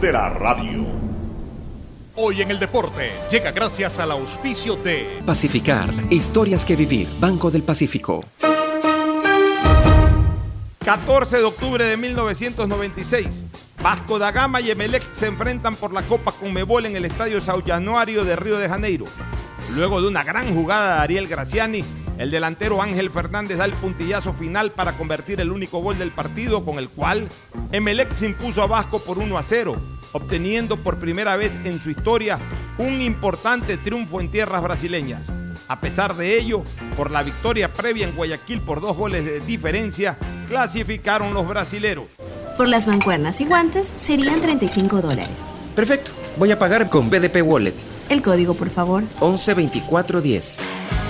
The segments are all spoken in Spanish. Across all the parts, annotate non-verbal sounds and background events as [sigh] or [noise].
de la radio. Hoy en el deporte llega gracias al auspicio de Pacificar, historias que vivir, Banco del Pacífico. 14 de octubre de 1996. Vasco da Gama y Emelec se enfrentan por la Copa Conmebol en el Estadio Sao Januario de Río de Janeiro. Luego de una gran jugada de Ariel Graciani, el delantero Ángel Fernández da el puntillazo final para convertir el único gol del partido con el cual Emelec se impuso a Vasco por 1 a 0, obteniendo por primera vez en su historia un importante triunfo en tierras brasileñas. A pesar de ello, por la victoria previa en Guayaquil por dos goles de diferencia, clasificaron los brasileros. Por las mancuernas y guantes serían 35 dólares. Perfecto, voy a pagar con BDP Wallet. El código, por favor. 112410.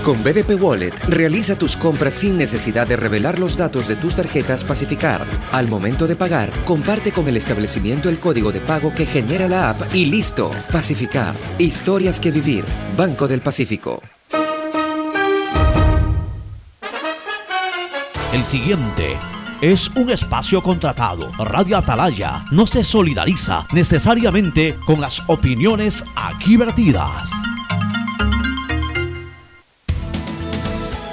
Con BDP Wallet, realiza tus compras sin necesidad de revelar los datos de tus tarjetas Pacificar. Al momento de pagar, comparte con el establecimiento el código de pago que genera la app y listo. Pacificar. Historias que vivir. Banco del Pacífico. El siguiente es un espacio contratado. Radio Atalaya no se solidariza necesariamente con las opiniones aquí vertidas.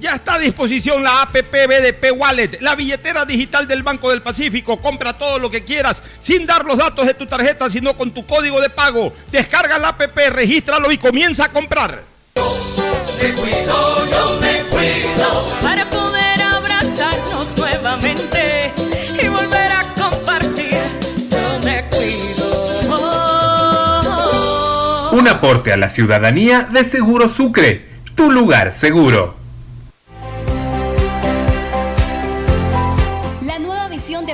Ya está a disposición la APP BDP Wallet, la billetera digital del Banco del Pacífico. Compra todo lo que quieras sin dar los datos de tu tarjeta, sino con tu código de pago. Descarga la APP, regístralo y comienza a comprar. Me cuido, yo me cuido para poder abrazarnos nuevamente y volver a compartir. Yo me cuido. Un aporte a la ciudadanía de Seguro Sucre, tu lugar seguro.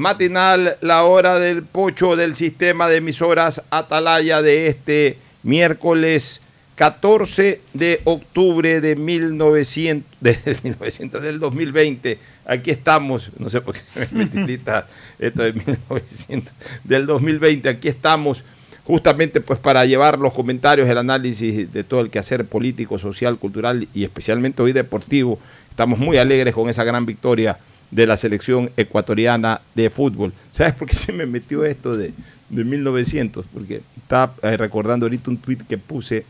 matinal, la hora del pocho del sistema de emisoras Atalaya de este miércoles 14 de octubre de 1900, [laughs] de 1900 del 2020. Aquí estamos, no sé por qué se me [laughs] multiplica esto de 1900 del 2020. Aquí estamos justamente pues para llevar los comentarios, el análisis de todo el quehacer político, social, cultural y especialmente hoy deportivo. Estamos muy alegres con esa gran victoria de la selección ecuatoriana de fútbol. ¿Sabes por qué se me metió esto de, de 1900? Porque estaba eh, recordando ahorita un tweet que puse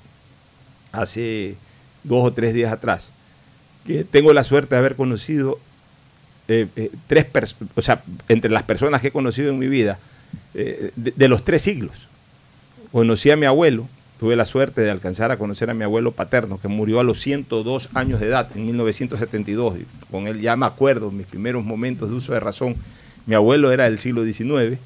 hace dos o tres días atrás, que tengo la suerte de haber conocido eh, eh, tres personas, o sea, entre las personas que he conocido en mi vida, de, de los tres siglos. Conocí a mi abuelo, tuve la suerte de alcanzar a conocer a mi abuelo paterno, que murió a los 102 años de edad, en 1972. Con él ya me acuerdo, mis primeros momentos de uso de razón. Mi abuelo era del siglo XIX,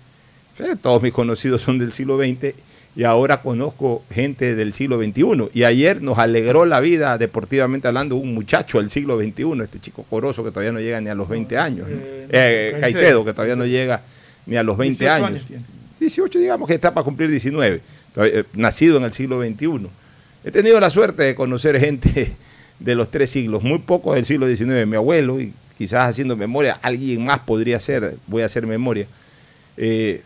todos mis conocidos son del siglo XX, y ahora conozco gente del siglo XXI. Y ayer nos alegró la vida, deportivamente hablando, un muchacho del siglo XXI, este chico coroso que todavía no llega ni a los 20 años. Eh, eh, Caicedo, que todavía no llega ni a los 20 años. 18, digamos que está para cumplir 19. Eh, nacido en el siglo XXI. He tenido la suerte de conocer gente de los tres siglos, muy pocos del siglo XIX, mi abuelo, y quizás haciendo memoria, alguien más podría ser, voy a hacer memoria. Eh,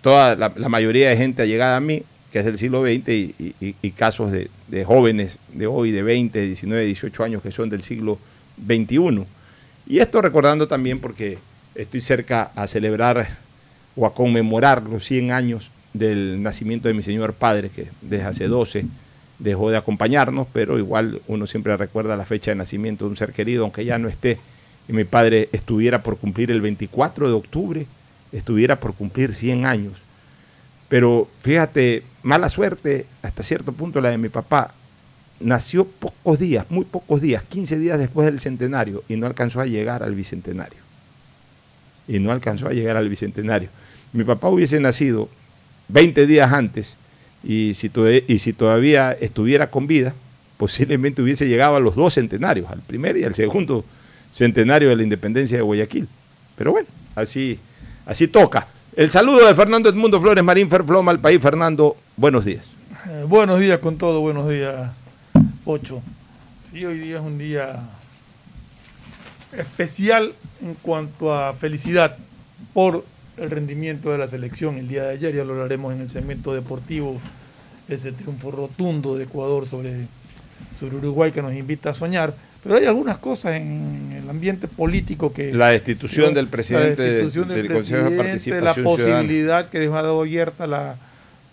toda la, mayoría de gente allegada a mí, que es del siglo XX, y, casos de, de, jóvenes de hoy, de 20, 19, 18 años, que son del siglo XXI. Y esto recordando también porque estoy cerca a celebrar o a conmemorar los 100 años del nacimiento de mi señor padre, que desde hace 12 dejó de acompañarnos, pero igual uno siempre recuerda la fecha de nacimiento de un ser querido, aunque ya no esté, y mi padre estuviera por cumplir el 24 de octubre, estuviera por cumplir 100 años. Pero fíjate, mala suerte hasta cierto punto la de mi papá. Nació pocos días, muy pocos días, 15 días después del centenario, y no alcanzó a llegar al bicentenario. Y no alcanzó a llegar al bicentenario. Mi papá hubiese nacido 20 días antes y si, y si todavía estuviera con vida, posiblemente hubiese llegado a los dos centenarios, al primer y al segundo centenario de la independencia de Guayaquil. Pero bueno, así, así toca. El saludo de Fernando Edmundo Flores Marín Ferfloma al país. Fernando, buenos días. Eh, buenos días con todo, buenos días, Ocho. Sí, hoy día es un día especial en cuanto a felicidad por el rendimiento de la selección el día de ayer, ya lo hablaremos en el segmento deportivo, ese triunfo rotundo de Ecuador sobre, sobre Uruguay que nos invita a soñar. Pero hay algunas cosas en el ambiente político que... La destitución del presidente del, Consejo de Participación La posibilidad que dejó abierta la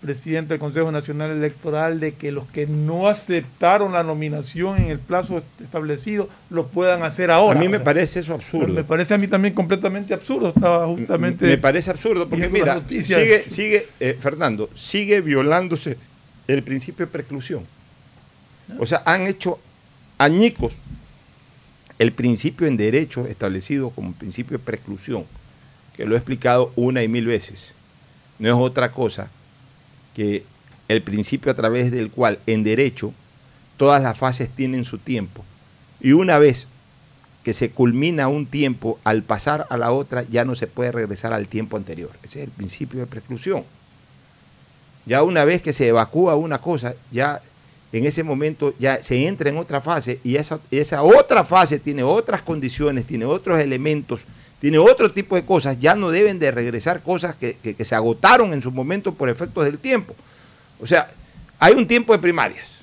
presidente del Consejo Nacional Electoral de que los que no aceptaron la nominación en el plazo establecido lo puedan hacer ahora. A mí me parece eso absurdo. Me parece a mí también completamente absurdo. Estaba justamente. Me parece absurdo porque, mira, sigue, sigue eh, Fernando, sigue violándose el principio de preclusión. O sea, han hecho añicos el principio en derecho establecido como principio de preclusión, que lo he explicado una y mil veces. No es otra cosa que el principio a través del cual en derecho todas las fases tienen su tiempo. Y una vez que se culmina un tiempo, al pasar a la otra ya no se puede regresar al tiempo anterior. Ese es el principio de preclusión. Ya una vez que se evacúa una cosa, ya en ese momento ya se entra en otra fase y esa, esa otra fase tiene otras condiciones, tiene otros elementos tiene otro tipo de cosas, ya no deben de regresar cosas que, se agotaron en su momento por efectos del tiempo. O sea, hay un tiempo de primarias.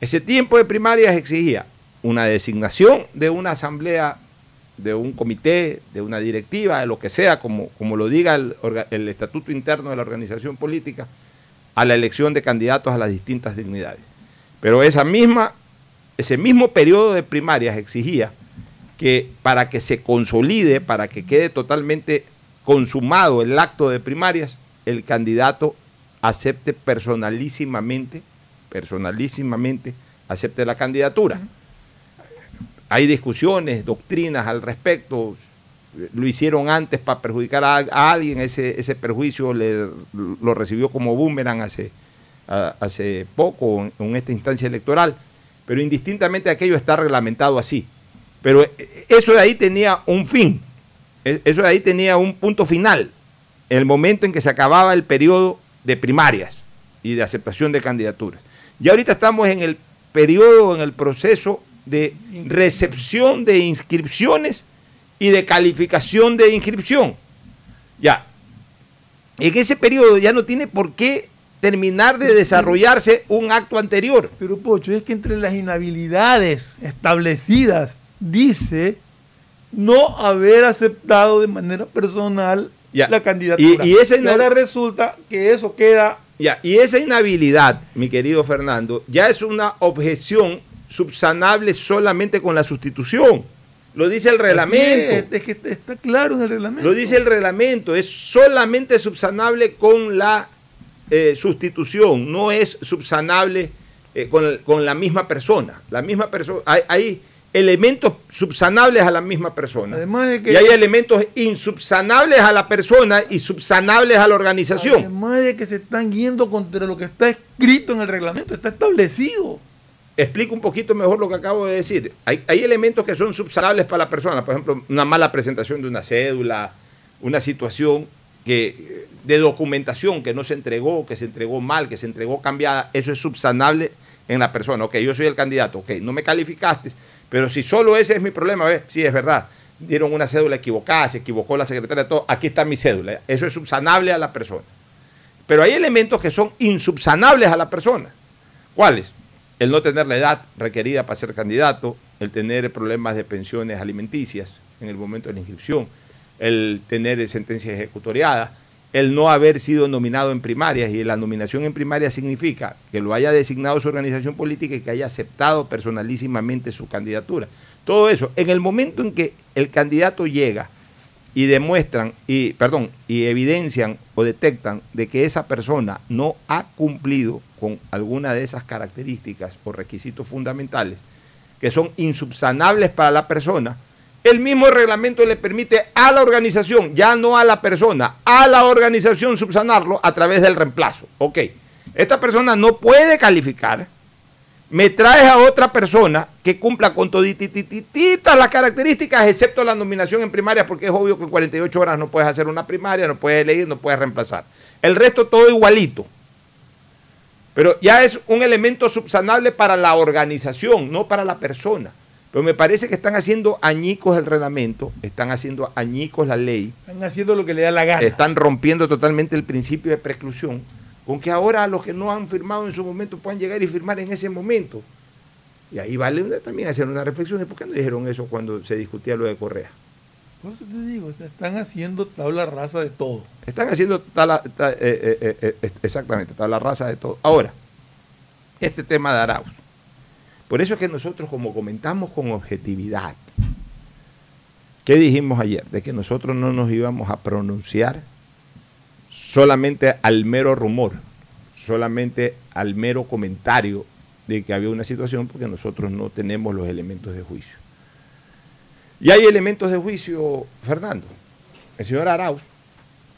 Ese tiempo de primarias exigía una designación de una asamblea, de un comité, de una directiva, de lo que sea, como, como lo diga el, el estatuto interno de la organización política, a la elección de candidatos a las distintas dignidades. Pero esa misma, ese mismo periodo de primarias exigía que para que se consolide, para que quede totalmente consumado el acto de primarias, el candidato acepte personalísimamente, personalísimamente, acepte la candidatura. Hay discusiones, doctrinas al respecto, lo hicieron antes para perjudicar a, alguien, ese, ese perjuicio le, lo recibió como boomerang hace, hace poco en esta instancia electoral, pero indistintamente aquello está reglamentado así. Pero eso de ahí tenía un fin, e, eso de ahí tenía un punto final, el momento en que se acababa el periodo de primarias y de aceptación de candidaturas. Y ahorita estamos en el periodo, en el proceso de recepción de inscripciones y de calificación de inscripción. Ya. En ese periodo ya no tiene por qué terminar de desarrollarse un acto anterior. Pero Pocho, es que entre las inhabilidades establecidas dice no haber aceptado de manera personal la candidatura. Y, esa ahora resulta que eso queda... Ya, y esa inhabilidad, mi querido Fernando, ya es una objeción subsanable solamente con la sustitución. Lo dice el reglamento. Es, que está claro en el reglamento. Lo dice el reglamento, es solamente subsanable con la eh, sustitución, no es subsanable eh, con, con la misma persona. La misma persona, hay, hay elementos subsanables a la misma persona. Además de que- y hay elementos insubsanables a la persona y subsanables a la organización. Además de que se están yendo contra lo que está escrito en el reglamento, está establecido. Explico un poquito mejor lo que acabo de decir. Hay, hay elementos que son subsanables para la persona, por ejemplo, una mala presentación de una cédula, una situación que, de documentación que no se entregó, que se entregó mal, que se entregó cambiada, eso es subsanable en la persona. Ok, yo soy el candidato, ok, no me calificaste, pero si solo ese es mi problema, ¿ves? sí, es verdad, dieron una cédula equivocada, se equivocó la secretaria, todo, aquí está mi cédula, eso es subsanable a la persona. Pero hay elementos que son insubsanables a la persona. ¿Cuáles? El no tener la edad requerida para ser candidato, el tener problemas de pensiones alimenticias en el momento de la inscripción, el tener sentencia ejecutoriada, el no haber sido nominado en primarias y la nominación en primarias significa que lo haya designado su organización política y que haya aceptado personalísimamente su candidatura. Todo eso, en el momento en que el candidato llega y demuestran y perdón y evidencian o detectan de que esa persona no ha cumplido con alguna de esas características o requisitos fundamentales que son insubsanables para la persona, el mismo reglamento le permite a la organización, ya no a la persona, a la organización subsanarlo a través del reemplazo. Ok, esta persona no puede calificar, me traes a otra persona que cumpla con todititititas las características, excepto la nominación en primaria, porque es obvio que en 48 horas no puedes hacer una primaria, no puedes elegir, no puedes reemplazar. El resto todo igualito. Pero ya es un elemento subsanable para la organización, no para la persona. Pero me parece que están haciendo añicos el reglamento, están haciendo añicos la ley, Están haciendo lo que le da la gana. están rompiendo totalmente el principio de preclusión, con que ahora los que no han firmado en su momento puedan llegar y firmar en ese momento. Y ahí vale también hacer una reflexión de por qué no dijeron eso cuando se discutía lo de Correa. Por eso te digo, o sea, están haciendo tabla rasa de todo. Están haciendo tal- ta- eh, eh, eh, exactamente, la raza de todo. Ahora, este tema de Arauz. Por eso es que nosotros, como comentamos con objetividad, ¿qué dijimos ayer? De que nosotros no nos íbamos a pronunciar solamente al mero rumor, solamente al mero comentario de que había una situación, porque nosotros no tenemos los elementos de juicio. Y hay elementos de juicio, Fernando. El señor Arauz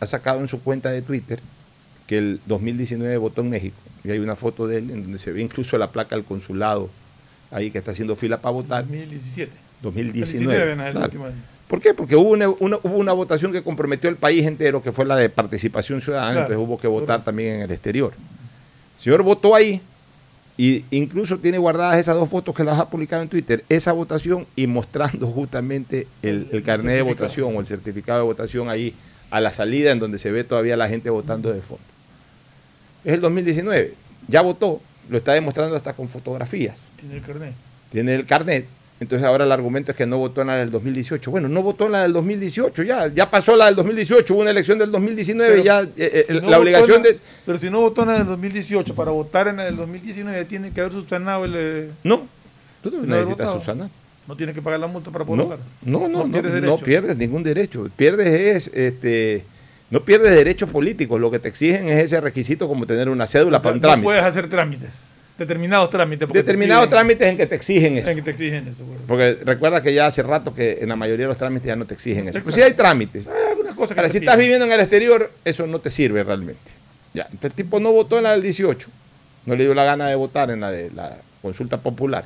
ha sacado en su cuenta de Twitter que el 2019 votó en México. Y hay una foto de él en donde se ve incluso la placa del consulado ahí que está haciendo fila para votar. 2017. 2019. en el claro. último año. ¿Por qué? Porque hubo una, una- hubo una votación que comprometió el país entero, que fue la de participación ciudadana, Claro, entonces hubo que votar también en el exterior. El señor votó ahí y incluso tiene guardadas esas dos fotos que las ha publicado en Twitter, esa votación y mostrando justamente el, el carnet de votación o el certificado de votación ahí a la salida en donde se ve todavía la gente votando de fondo. Es el 2019, ya votó, lo está demostrando hasta con fotografías Tiene el carnet. tiene el carnet. Entonces ahora el argumento es que no votó en la del 2018. Bueno, no votó en la del 2018, ya, ya pasó la del 2018, hubo una elección del 2019, Pero ya eh, eh, Si no la obligación la- de... Pero si no votó en la del 2018, para votar en la del 2019 tiene que haber subsanado el... eh, No, tú no, No necesitas subsanar. No tiene que pagar la multa para poder No, votar. no, no, no, pierdes no ningún derecho. Pierdes es, este, no pierdes derechos políticos. Lo que te exigen es ese requisito como tener una cédula O sea, para un no trámite. puedes hacer trámites. Determinados trámites. Determinados trámites en que te exigen eso. En que te exigen eso. bueno. Porque recuerda que ya hace rato que en la mayoría de los trámites ya no te exigen eso. Exacto. sí hay trámites. Hay algunas cosas que Ahora, si piden. estás viviendo en el exterior, eso no te sirve realmente. Ya, el tipo no votó en la del 18. No le dio la gana de votar en la de la consulta popular.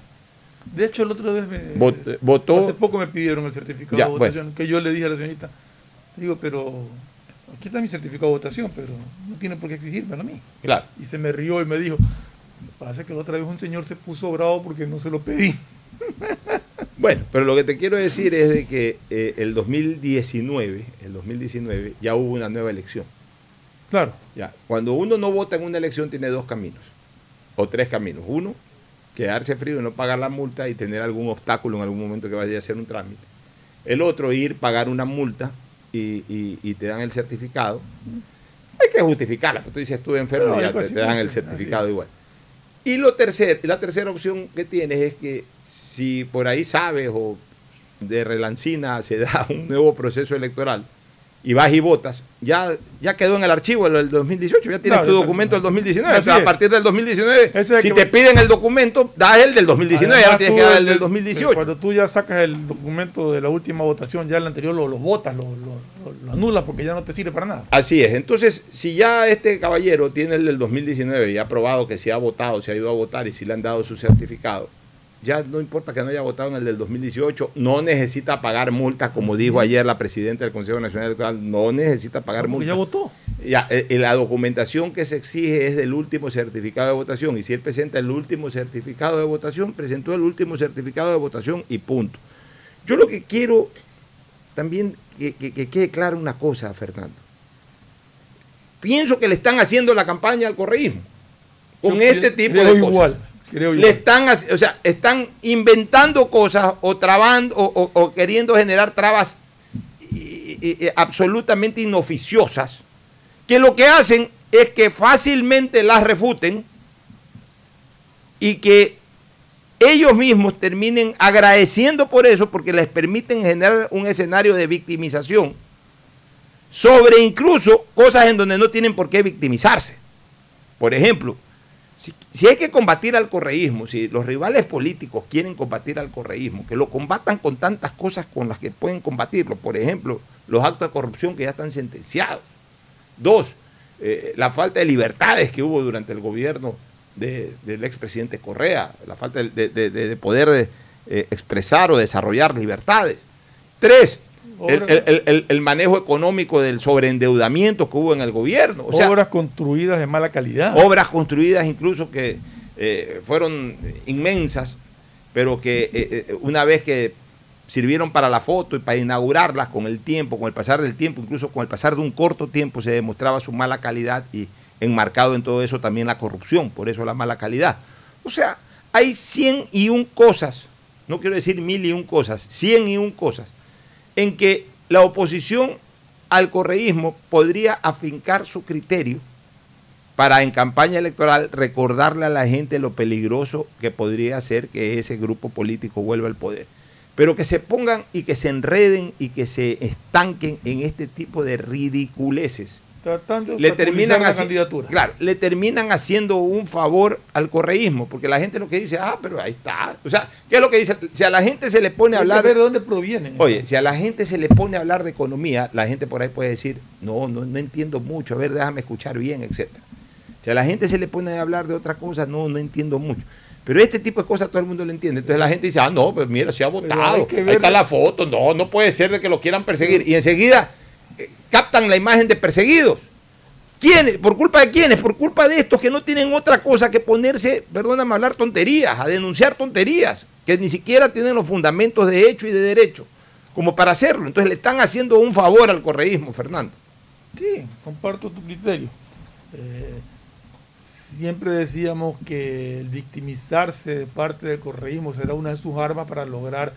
De hecho, el otro vez me... Vot- votó- Hace poco me pidieron el certificado Ya, de votación, que yo le dije a la señorita, digo, pero aquí está mi certificado de votación, pero no tiene por qué exigírmelo a mí. Claro. Y se me rió y me dijo, pasa que la otra vez un señor se puso bravo porque no se lo pedí. [laughs] Bueno, pero lo que te quiero decir es de que eh, el 2019, el 2019 ya hubo una nueva elección. Claro. Ya, cuando uno no vota en una elección tiene dos caminos o tres caminos. Uno, quedarse frío y no pagar la multa y tener algún obstáculo en algún momento que vaya a hacer un trámite. El otro, ir, pagar una multa y, y- y te dan el certificado. Hay que justificarla, porque tú dices estuve enfermo No, y ya te, dan el certificado igual. Y lo tercer, la tercera opción que tienes es que si por ahí sabes o de relancina se [laughs] da un nuevo proceso electoral y vas y votas, ya, ya quedó en el archivo el del 2018, ya tienes No, tu documento del 2019. Así O sea, a partir del 2019, Ese es el si te piden el documento, das el del 2019, ya no Además, tienes tú que dar el el- del 2018. Cuando tú ya sacas el documento de la última votación, ya el anterior lo, lo votas, lo, lo, lo- lo anulas porque ya no te sirve para nada. Así es. Entonces, si ya este caballero tiene el del 2019 y ha probado que se ha votado, se ha ido a votar y si le han dado su certificado, ya no importa que no haya votado en el del 2018, no necesita pagar multa, como dijo ayer la presidenta del Consejo Nacional Electoral, no necesita pagar Porque multa. ya votó. Ya, eh, eh, la documentación que se exige es del último certificado de votación y si él presenta el último certificado de votación, presentó el último certificado de votación y punto. Yo lo que quiero también que, que- que quede clara una cosa, Fernando. Pienso que le están haciendo la campaña al correísmo con Yo este tipo de cosas. igual, creo Le igual. están, o sea, están inventando cosas o trabando o, queriendo generar trabas absolutamente inoficiosas que lo que hacen es que fácilmente las refuten y que ellos mismos terminen agradeciendo por eso porque les permiten generar un escenario de victimización sobre incluso cosas en donde no tienen por qué victimizarse. Por ejemplo, si, si hay que combatir al correísmo, si los rivales políticos quieren combatir al correísmo, que lo combatan con tantas cosas con las que pueden combatirlo. Por ejemplo, los actos de corrupción que ya están sentenciados. Dos, eh, la falta de libertades que hubo durante el gobierno de- del expresidente Correa, la falta de, de- de- de poder de, eh, expresar o desarrollar libertades. Tres, el, el- el- el- el manejo económico del sobreendeudamiento que hubo en el gobierno. O sea, Obras construidas de mala calidad. obras construidas incluso que eh, fueron inmensas, pero que eh, eh, una vez que sirvieron para la foto y para inaugurarlas con el tiempo, con el pasar del tiempo, incluso con el pasar de un corto tiempo se demostraba su mala calidad y enmarcado en todo eso también la corrupción, por eso la mala calidad. O sea, hay 100 y un cosas, no quiero decir mil y un cosas, 100 y un cosas, en que la oposición al correísmo podría afincar su criterio para en campaña electoral recordarle a la gente lo peligroso que podría ser que ese grupo político vuelva al poder. Pero que se pongan y que se enreden y que se estanquen en este tipo de ridiculeces. Tratando de Le terminan, la candidatura. claro, le terminan haciendo un favor al correísmo, porque la gente lo que dice, ah, pero ahí está. O sea, ¿qué es lo que dice? Si a la gente se le pone a Hay que hablar... ver de dónde provienen. Oye, si a la gente se le pone a hablar de economía, la gente por ahí puede decir, no, no, no entiendo mucho, a ver, déjame escuchar bien, etcétera. Si a la gente se le pone a hablar de otra cosa, no, no entiendo mucho. Pero este tipo de cosas todo el mundo lo entiende. Entonces la gente dice, ah, no, pues mira, se ha votado. Ahí está la foto. No, no puede ser de que lo quieran perseguir. Y enseguida captan la imagen de perseguidos. ¿Quiénes? ¿Por culpa de quiénes? Por culpa de estos que no tienen otra cosa que ponerse, perdóname, a hablar tonterías, a denunciar tonterías, que ni siquiera tienen los fundamentos de hecho y de derecho como para hacerlo. Entonces le están haciendo un favor al correísmo, Fernando. Sí, comparto tu criterio. Eh, siempre decíamos que el victimizarse de parte del correísmo será una de sus armas para lograr,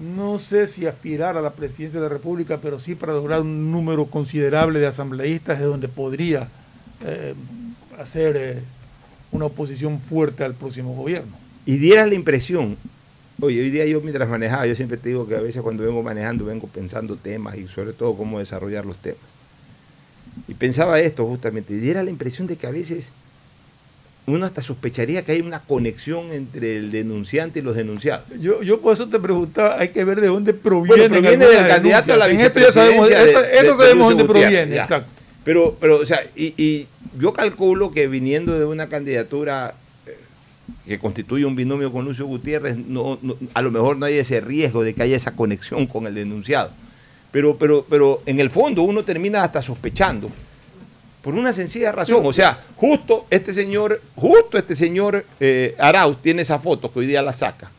no sé si aspirar a la presidencia de la República, pero sí para lograr un número considerable de asambleístas de donde podría eh, hacer eh, una oposición fuerte al próximo gobierno. y dieras la impresión, oye, hoy día yo mientras manejaba, yo siempre te digo que a veces cuando vengo manejando vengo pensando temas y sobre todo cómo desarrollar los temas. Y pensaba esto justamente, y diera la impresión de que a veces uno hasta sospecharía que hay una conexión entre el denunciante y los denunciados. Yo, yo por eso te preguntaba, hay que ver de dónde proviene. Bueno, proviene del candidato a la En esto ya sabemos, vicepresidencia esto, de- esto de- de sabemos dónde Gutiérrez, proviene, ya. exacto. Pero, pero, o sea, y, y yo calculo que viniendo de una candidatura eh, que constituye un binomio con Lucio Gutiérrez, no, no- a lo mejor no hay ese riesgo de que haya esa conexión con el denunciado. Pero, pero, pero en el fondo uno termina hasta sospechando por una sencilla razón. O sea, justo este señor, justo este señor eh, Arauz tiene esa foto que hoy día la saca.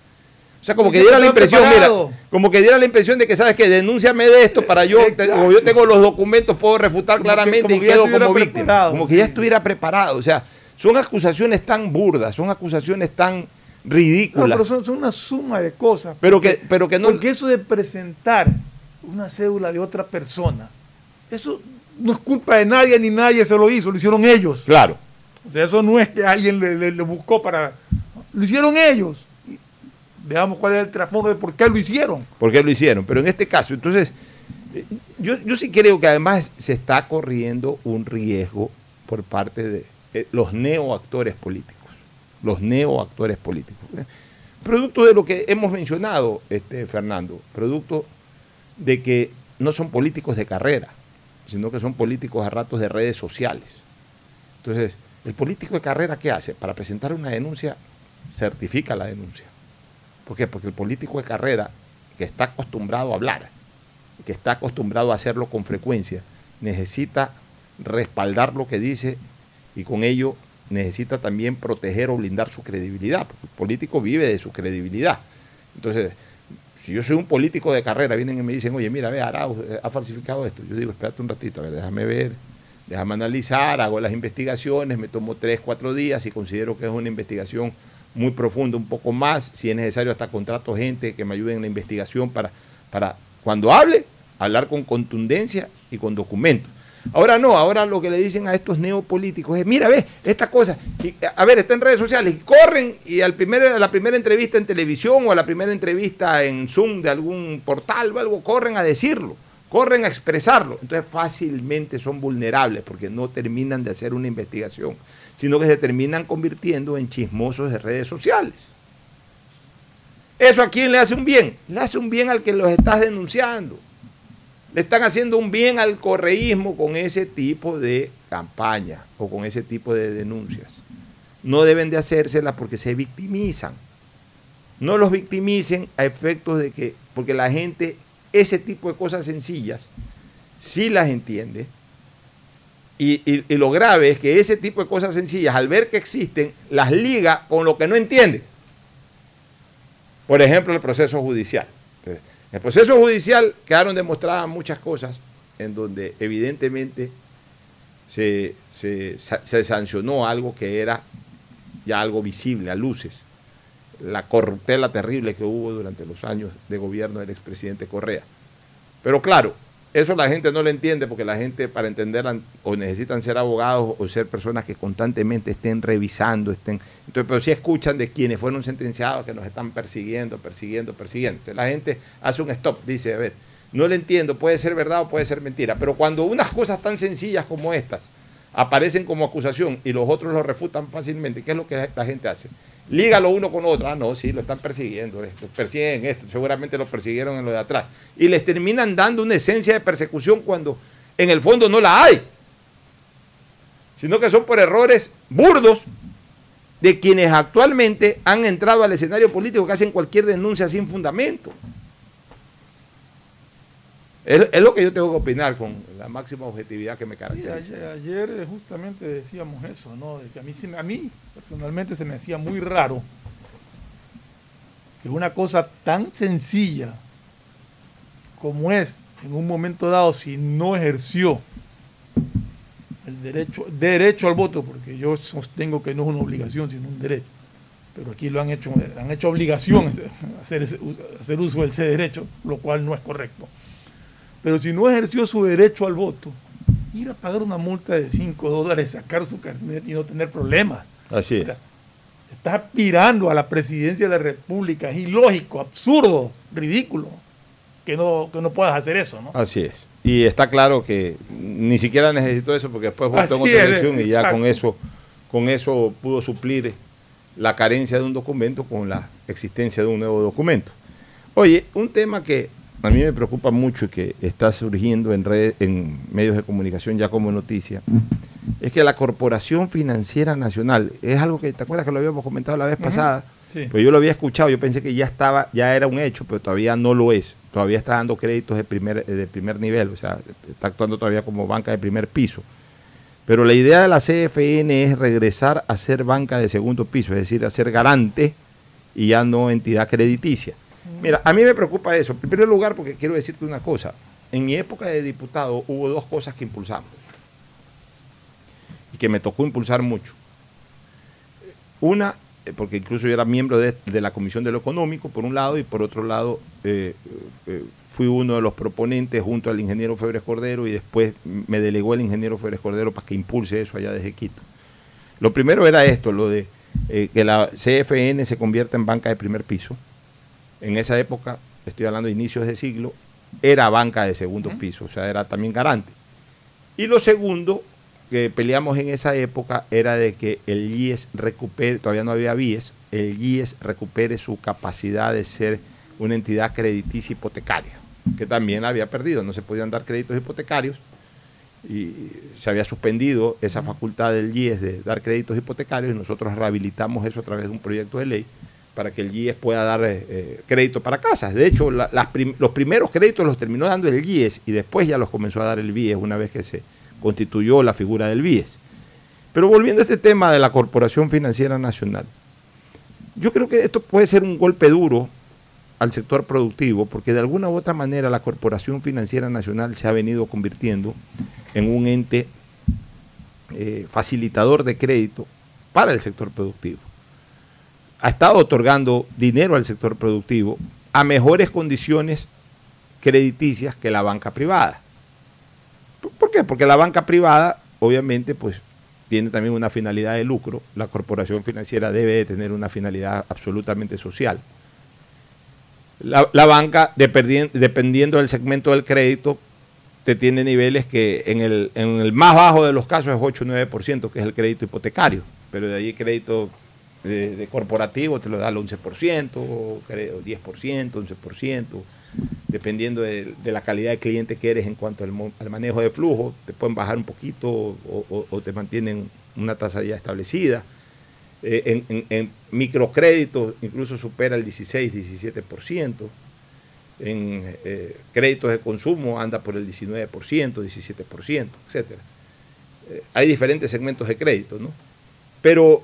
O sea, como que diera la impresión, mira, como que diera la impresión de que, ¿sabes que Denúnciame de esto para yo, como yo tengo los documentos, puedo refutar Como claramente y quedo como víctima. preparado, Como que ya estuviera preparado. O sea, son acusaciones tan burdas, son acusaciones tan No, ridículas. pero son, son una suma de cosas. pero, que, pero que no... Porque eso de presentar una cédula de otra persona, eso no es culpa de nadie ni nadie se lo hizo, lo hicieron ellos. Claro. O sea, eso no es que alguien le, le- le buscó para... Lo hicieron ellos. Veamos cuál es el trasfondo de por qué lo hicieron. ¿Por qué lo hicieron? Pero en este caso, entonces, eh, yo, yo sí creo que además se está corriendo un riesgo por parte de eh, los neoactores políticos. Los neoactores políticos. ¿eh? Producto de lo que hemos mencionado, este, Fernando, producto de que no son políticos de carrera, sino que son políticos a ratos de redes sociales. Entonces, el político de carrera, ¿qué hace? Para presentar una denuncia, certifica la denuncia. ¿Por qué? Porque el político de carrera, que está acostumbrado a hablar, que está acostumbrado a hacerlo con frecuencia, necesita respaldar lo que dice y con ello necesita también proteger o blindar su credibilidad, porque el político vive de su credibilidad. Entonces, si yo soy un político de carrera, vienen y me dicen, oye, mira, ve, Arauz eh, ha falsificado esto. Yo digo, espérate un ratito, a ver, déjame ver, déjame analizar, hago las investigaciones, me tomo tres, cuatro días y considero que es una investigación muy profunda, un poco más, si es necesario hasta contrato gente que me ayude en la investigación para, para cuando hable, hablar con contundencia y con documentos. Ahora no, ahora lo que le dicen a estos neopolíticos es, mira, ve, esta cosa, y, a ver, está en redes sociales, y corren y al primer, a la primera entrevista en televisión o a la primera entrevista en Zoom de algún portal o algo, corren a decirlo, corren a expresarlo. Entonces fácilmente son vulnerables porque no terminan de hacer una investigación, sino que se terminan convirtiendo en chismosos de redes sociales. ¿Eso a quién le hace un bien? Le hace un bien al que los estás denunciando le están haciendo un bien al correísmo con ese tipo de campaña o con ese tipo de denuncias. No deben de hacérselas porque se victimizan. No los victimicen a efectos de que, porque la gente, ese tipo de cosas sencillas, sí las entiende. Y, y, y lo grave es que ese tipo de cosas sencillas, al ver que existen, las liga con lo que no entiende. Por ejemplo, el proceso judicial. En el proceso judicial quedaron demostradas muchas cosas en donde evidentemente se, se, se, sancionó algo que era ya algo visible a luces, la corruptela terrible que hubo durante los años de gobierno del expresidente Correa. Pero claro, eso la gente no lo entiende porque la gente para entenderla o necesitan ser abogados o ser personas que constantemente estén revisando, estén... Entonces, pero sí escuchan de quienes fueron sentenciados que nos están persiguiendo, persiguiendo, persiguiendo. Entonces, la gente hace un stop, dice, a ver, no lo entiendo, puede ser verdad o puede ser mentira, pero cuando unas cosas tan sencillas como estas aparecen como acusación y los otros lo refutan fácilmente, ¿qué es lo que la gente hace? Lígalo uno con otro. Ah, no, sí, lo están persiguiendo. Esto, persiguen esto. Seguramente lo persiguieron en lo de atrás. Y les terminan dando una esencia de persecución cuando en el fondo no la hay. Sino que son por errores burdos de quienes actualmente han entrado al escenario político que hacen cualquier denuncia sin fundamento. Es, es, lo que yo tengo que opinar con la máxima objetividad que me caracteriza. Sí, ayer, ayer, justamente decíamos eso, ¿no? De que a mí, a mí personalmente se me hacía muy raro que una cosa tan sencilla como es, en un momento dado, si no ejerció el derecho, derecho al voto, porque yo sostengo que no es una obligación, sino un derecho, pero aquí lo han hecho, han hecho obligación [laughs] hacer, ese, hacer uso de ese derecho, lo cual no es correcto. Pero si no ejerció su derecho al voto, ir a pagar una multa de 5 dólares, sacar su carnet y no tener problemas. Así es. O sea, se está aspirando a la presidencia de la República. Es ilógico, absurdo, ridículo que no, que no puedas hacer eso, ¿no? Así es. Y está claro que ni siquiera necesitó eso porque después votó en otra elección y ya con eso, con eso pudo suplir la carencia de un documento con la existencia de un nuevo documento. Oye, un tema que a mí me preocupa mucho y que está surgiendo en, red, en medios de comunicación ya como noticia, es que la Corporación Financiera Nacional, es algo que, ¿te acuerdas que lo habíamos comentado la vez uh -huh. pasada? Sí. Pues yo lo había escuchado, yo pensé que ya estaba, ya era un hecho, pero todavía no lo es. Todavía está dando créditos de primer, de primer nivel, o sea, está actuando todavía como banca de primer piso. Pero la idea de la CFN es regresar a ser banca de segundo piso, es decir, a ser garante y ya no entidad crediticia. Mira, a mí me preocupa eso. En primer lugar, porque quiero decirte una cosa. En mi época de diputado hubo dos cosas que impulsamos y que me tocó impulsar mucho. Una, porque incluso yo era miembro de, la Comisión de lo Económico, por un lado, y por otro lado, eh, eh, fui uno de los proponentes junto al ingeniero Febres Cordero y después me delegó el ingeniero Febres Cordero para que impulse eso allá desde Quito. Lo primero era esto, lo de eh, que la CFN se convierta en banca de primer piso en esa época, estoy hablando de inicios de siglo, era banca de segundo piso, o sea, era también garante. Y lo segundo que peleamos en esa época era de que el IES recupere, todavía no había BIES, el IES recupere su capacidad de ser una entidad crediticia hipotecaria, que también la había perdido, no se podían dar créditos hipotecarios y se había suspendido esa facultad del IES de dar créditos hipotecarios y nosotros rehabilitamos eso a través de un proyecto de ley para que el IES pueda dar eh, eh, crédito para casas. De hecho, los primeros créditos los terminó dando el IES y después ya los comenzó a dar el BIES una vez que se constituyó la figura del BIES. Pero volviendo a este tema de la Corporación Financiera Nacional, yo creo que esto puede ser un golpe duro al sector productivo, porque de alguna u otra manera la Corporación Financiera Nacional se ha venido convirtiendo en un ente eh, facilitador de crédito para el sector productivo. Ha estado otorgando dinero al sector productivo a mejores condiciones crediticias que la banca privada. ¿Por qué? Porque la banca privada, obviamente, pues tiene también una finalidad de lucro. La corporación financiera debe de tener una finalidad absolutamente social. La, banca, dependien- dependiendo del segmento del crédito, te tiene niveles que en el, más bajo de los casos es 8 o 9%, que es el crédito hipotecario. Pero de ahí crédito de, de corporativo te lo da al 11%, o creo, 10%, 11%, dependiendo de, la calidad de cliente que eres en cuanto al, manejo de flujo, te pueden bajar un poquito o, te mantienen una tasa ya establecida. Eh, en microcréditos incluso supera el 16, 17%. En eh, créditos de consumo anda por el 19%, 17%, etc. Eh, hay diferentes segmentos de crédito, ¿no? Pero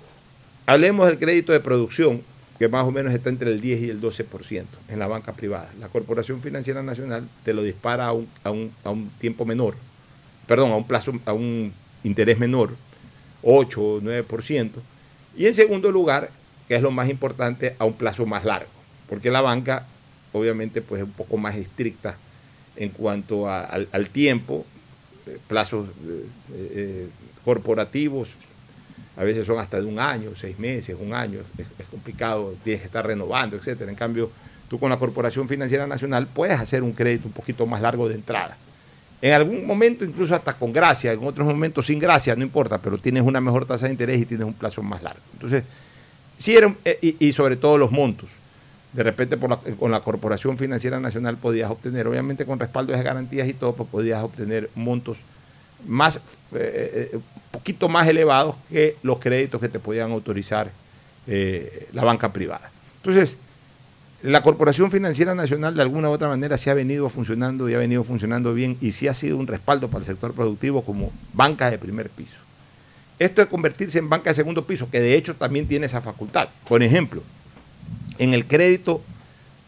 hablemos del crédito de producción, que más o menos está entre el 10 y el 12% en la banca privada. La Corporación Financiera Nacional te lo dispara a un, a un- a un tiempo menor, perdón, a un plazo, a un interés menor, 8 o 9%. Y en segundo lugar, que es lo más importante, a un plazo más largo, porque la banca obviamente pues es un poco más estricta en cuanto al tiempo, eh, plazos eh, eh, corporativos, a veces son hasta de un año, seis meses, un año, es, complicado, tienes que estar renovando, etcétera. En cambio, tú con la Corporación Financiera Nacional puedes hacer un crédito un poquito más largo de entrada. En algún momento, incluso hasta con gracia, en otros momentos sin gracia, no importa, pero tienes una mejor tasa de interés y tienes un plazo más largo. Entonces, sí era, eh, y, sobre todo los montos. De repente con la Corporación Financiera Nacional podías obtener, obviamente con respaldo de garantías y todo, pues podías obtener montos más, eh, eh, poquito más elevados que los créditos que te podían autorizar eh, la banca privada. Entonces, la Corporación Financiera Nacional de alguna u otra manera se ha venido funcionando y ha venido funcionando bien y sí ha sido un respaldo para el sector productivo como banca de primer piso. Esto de convertirse en banca de segundo piso, que de hecho también tiene esa facultad. Por ejemplo, en el crédito,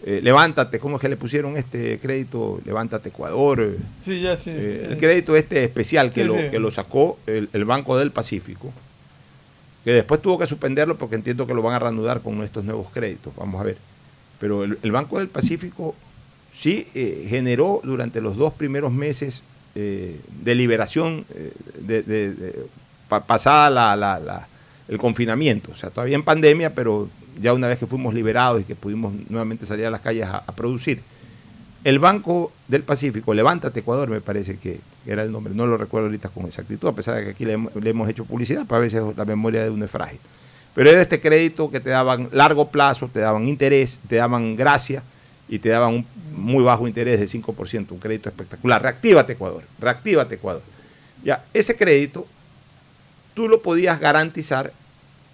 eh, levántate, ¿cómo es que le pusieron este crédito? Levántate Ecuador. Sí, ya sí. eh, el crédito este especial que, lo, sí. que lo sacó el, el Banco del Pacífico, que después tuvo que suspenderlo porque entiendo que lo van a reanudar con estos nuevos créditos, vamos a ver. Pero el, el Banco del Pacífico sí eh, generó durante los dos primeros meses de liberación de, de- de- pa- pasada la- la- la- el confinamiento, o sea, todavía en pandemia, pero ya una vez que fuimos liberados y que pudimos nuevamente salir a las calles a- producir, el Banco del Pacífico, Levántate Ecuador, me parece que era el nombre, no lo recuerdo ahorita con exactitud, a pesar de que aquí le, hemos- hecho publicidad, pero a veces la memoria de uno es frágil. Pero era este crédito que te daban largo plazo, te daban interés, te daban gracia y te daban un muy bajo interés de 5%, un crédito espectacular. Reactívate Ecuador, reactívate Ecuador. Ya, ese crédito tú lo podías garantizar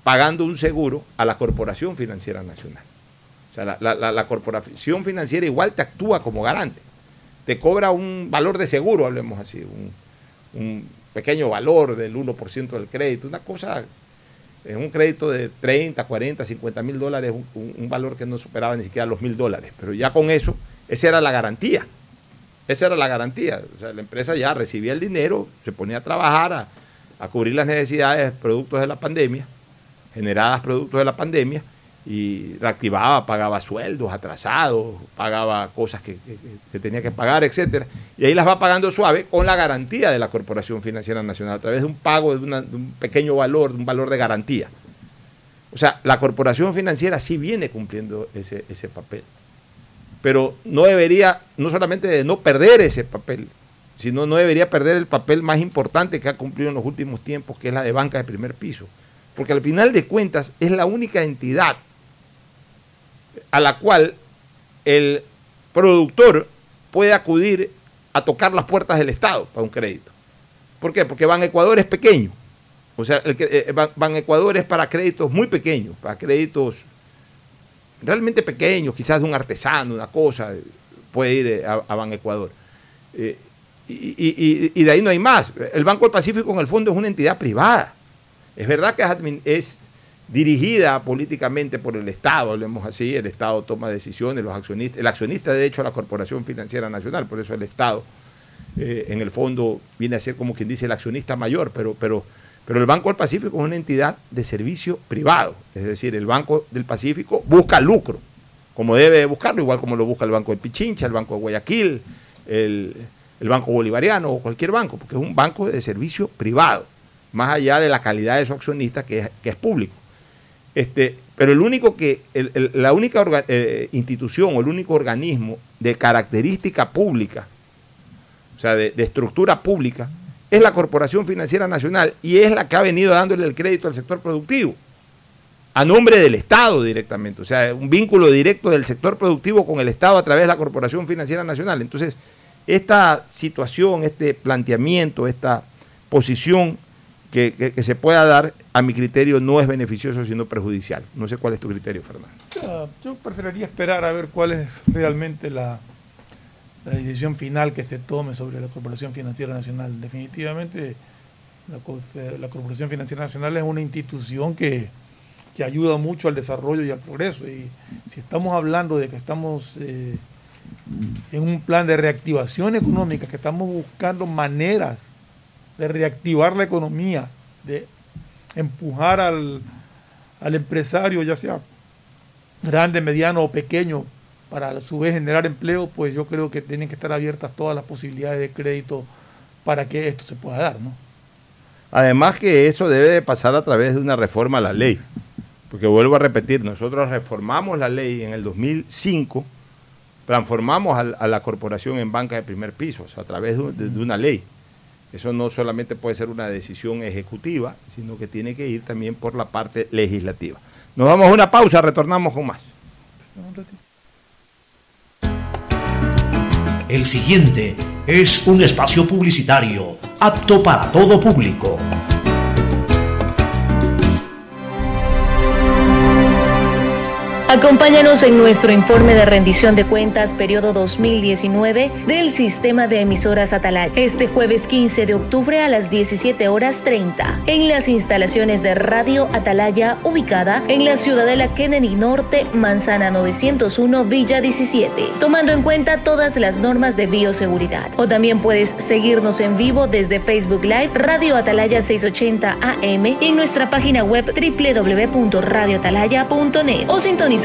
pagando un seguro a la Corporación Financiera Nacional. O sea, la, corporación financiera igual te actúa como garante. Te cobra un valor de seguro, hablemos así, un, pequeño valor del 1% del crédito, una cosa, en un crédito de 30, 40, 50 mil dólares, un valor que no superaba ni siquiera los mil dólares. Pero ya con eso, esa era la garantía. Esa era la garantía. O sea, la empresa ya recibía el dinero, se ponía a trabajar, a, a cubrir las necesidades productos de la pandemia, generadas producto de la pandemia, y reactivaba, pagaba sueldos atrasados, pagaba cosas que, que tenía que pagar, etcétera, y ahí las va pagando suave con la garantía de la Corporación Financiera Nacional, a través de un pago de, un pequeño valor, de un valor de garantía. O sea, la Corporación Financiera sí viene cumpliendo ese, ese papel. pero no debería, no solamente no perder ese papel, sino no debería perder el papel más importante que ha cumplido en los últimos tiempos, que es la de banca de primer piso. Porque al final de cuentas es la única entidad a la cual el productor puede acudir a tocar las puertas del Estado para un crédito. ¿Por qué? Porque Ban Ecuador es pequeño. O sea, el, eh, Ban Ecuador es para créditos muy pequeños, para créditos realmente pequeños, quizás de un artesano, una cosa, puede ir eh, a, Ban Ecuador. Eh, y, de ahí no hay más. El Banco del Pacífico en el fondo es una entidad privada. Es verdad que es, dirigida políticamente por el Estado, hablemos así, el Estado toma decisiones, los accionistas, el accionista de hecho la Corporación Financiera Nacional, por eso el Estado eh, en el fondo viene a ser como quien dice el accionista mayor, pero, pero, pero el Banco del Pacífico es una entidad de servicio privado, es decir, el Banco del Pacífico busca lucro, como debe buscarlo, igual como lo busca el Banco de Pichincha, el Banco de Guayaquil, el, el Banco Bolivariano o cualquier banco, porque es un banco de servicio privado, más allá de la calidad de su accionista que es, público. Este, pero el único que, la única eh, institución o el único organismo de característica pública, o sea, de, estructura pública, es la Corporación Financiera Nacional y es la que ha venido dándole el crédito al sector productivo, a nombre del Estado directamente, o sea, un vínculo directo del sector productivo con el Estado a través de la Corporación Financiera Nacional. Entonces, esta situación, este planteamiento, esta posición que, se pueda dar, a mi criterio, no es beneficioso, sino perjudicial. No sé cuál es tu criterio, Fernando. yo preferiría esperar a ver cuál es realmente la, decisión final que se tome sobre la Corporación Financiera Nacional. Definitivamente, la, Corporación Financiera Nacional es una institución que, ayuda mucho al desarrollo y al progreso. Y si estamos hablando de que estamos... Eh, en un plan de reactivación económica, que estamos buscando maneras de reactivar la economía, de empujar al, empresario, ya sea grande, mediano o pequeño, para a su vez generar empleo, pues yo creo que tienen que estar abiertas todas las posibilidades de crédito para que esto se pueda dar, ¿no? Además que eso debe de pasar a través de una reforma a la ley, porque vuelvo a repetir, nosotros reformamos la ley en el 2005 transformamos a, la corporación en banca de primer piso, a través de, una ley. Eso no solamente puede ser una decisión ejecutiva, sino que tiene que ir también por la parte legislativa. Nos vamos a una pausa, retornamos con más. El siguiente es un espacio publicitario apto para todo público. Acompáñanos en nuestro informe de rendición de cuentas periodo 2019 del sistema de emisoras Atalaya este jueves 15 de octubre a las 17 horas 30 en las instalaciones de Radio Atalaya ubicada en la ciudad de la Kennedy Norte, Manzana 901, Villa 17, tomando en cuenta todas las normas de bioseguridad. O también puedes seguirnos en vivo desde Facebook Live Radio Atalaya 680 AM y en nuestra página web www.radioatalaya.net o sintonizar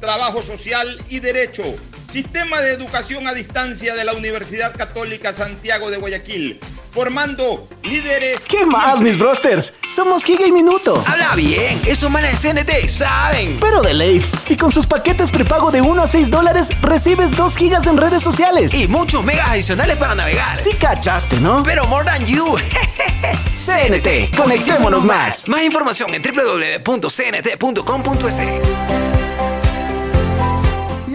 Trabajo Social y Derecho. Sistema de Educación a Distancia de la Universidad Católica Santiago de Guayaquil. Formando líderes. ¿Qué más, mis brosters? Somos Giga y Minuto. Habla bien, esos manes de CNT saben. Pero de Leif. Y con sus paquetes prepago de 1 a 6 dólares, recibes 2 gigas en redes sociales. Y muchos megas adicionales para navegar. Sí cachaste, ¿no? Pero more than you. [laughs] CNT, conectémonos más. Más información en www.cnt.com.es.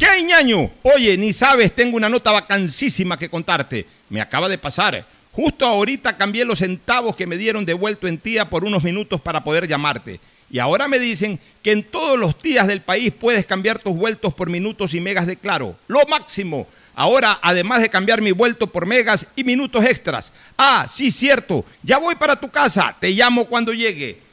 ¿Qué hay, ñaño? Oye, ni sabes, tengo una nota vacancísima que contarte. Me acaba de pasar. Justo ahorita cambié los centavos que me dieron devuelto en tía por unos minutos para poder llamarte. Y ahora me dicen que en todos los días del país puedes cambiar tus vueltos por minutos y megas de claro. Lo máximo. Ahora, además de cambiar mi vuelto por megas y minutos extras. Ah, sí, cierto. Ya voy para tu casa. Te llamo cuando llegue.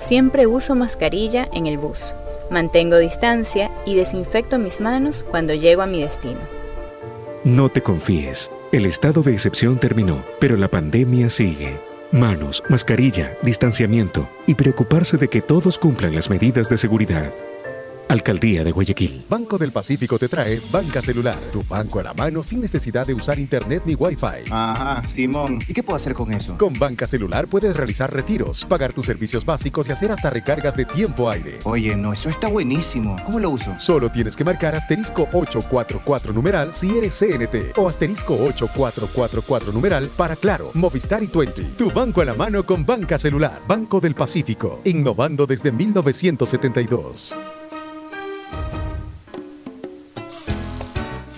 siempre uso mascarilla en el bus. Mantengo distancia y desinfecto mis manos cuando llego a mi destino. No te confíes. El estado de excepción terminó, pero la pandemia sigue. Manos, mascarilla, distanciamiento y preocuparse de que todos cumplan las medidas de seguridad. Alcaldía de Guayaquil. Banco del Pacífico te trae Banca Celular, tu banco a la mano sin necesidad de usar internet ni wifi. Ajá, Simón. ¿Y qué puedo hacer con eso? Con Banca Celular puedes realizar retiros, pagar tus servicios básicos y hacer hasta recargas de tiempo aire. Oye, no, eso está buenísimo. ¿Cómo lo uso? Solo tienes que marcar asterisco 844 numeral si eres CNT o asterisco 8444 numeral para Claro, Movistar y Twenty. Tu banco a la mano con Banca Celular. Banco del Pacífico, innovando desde 1972.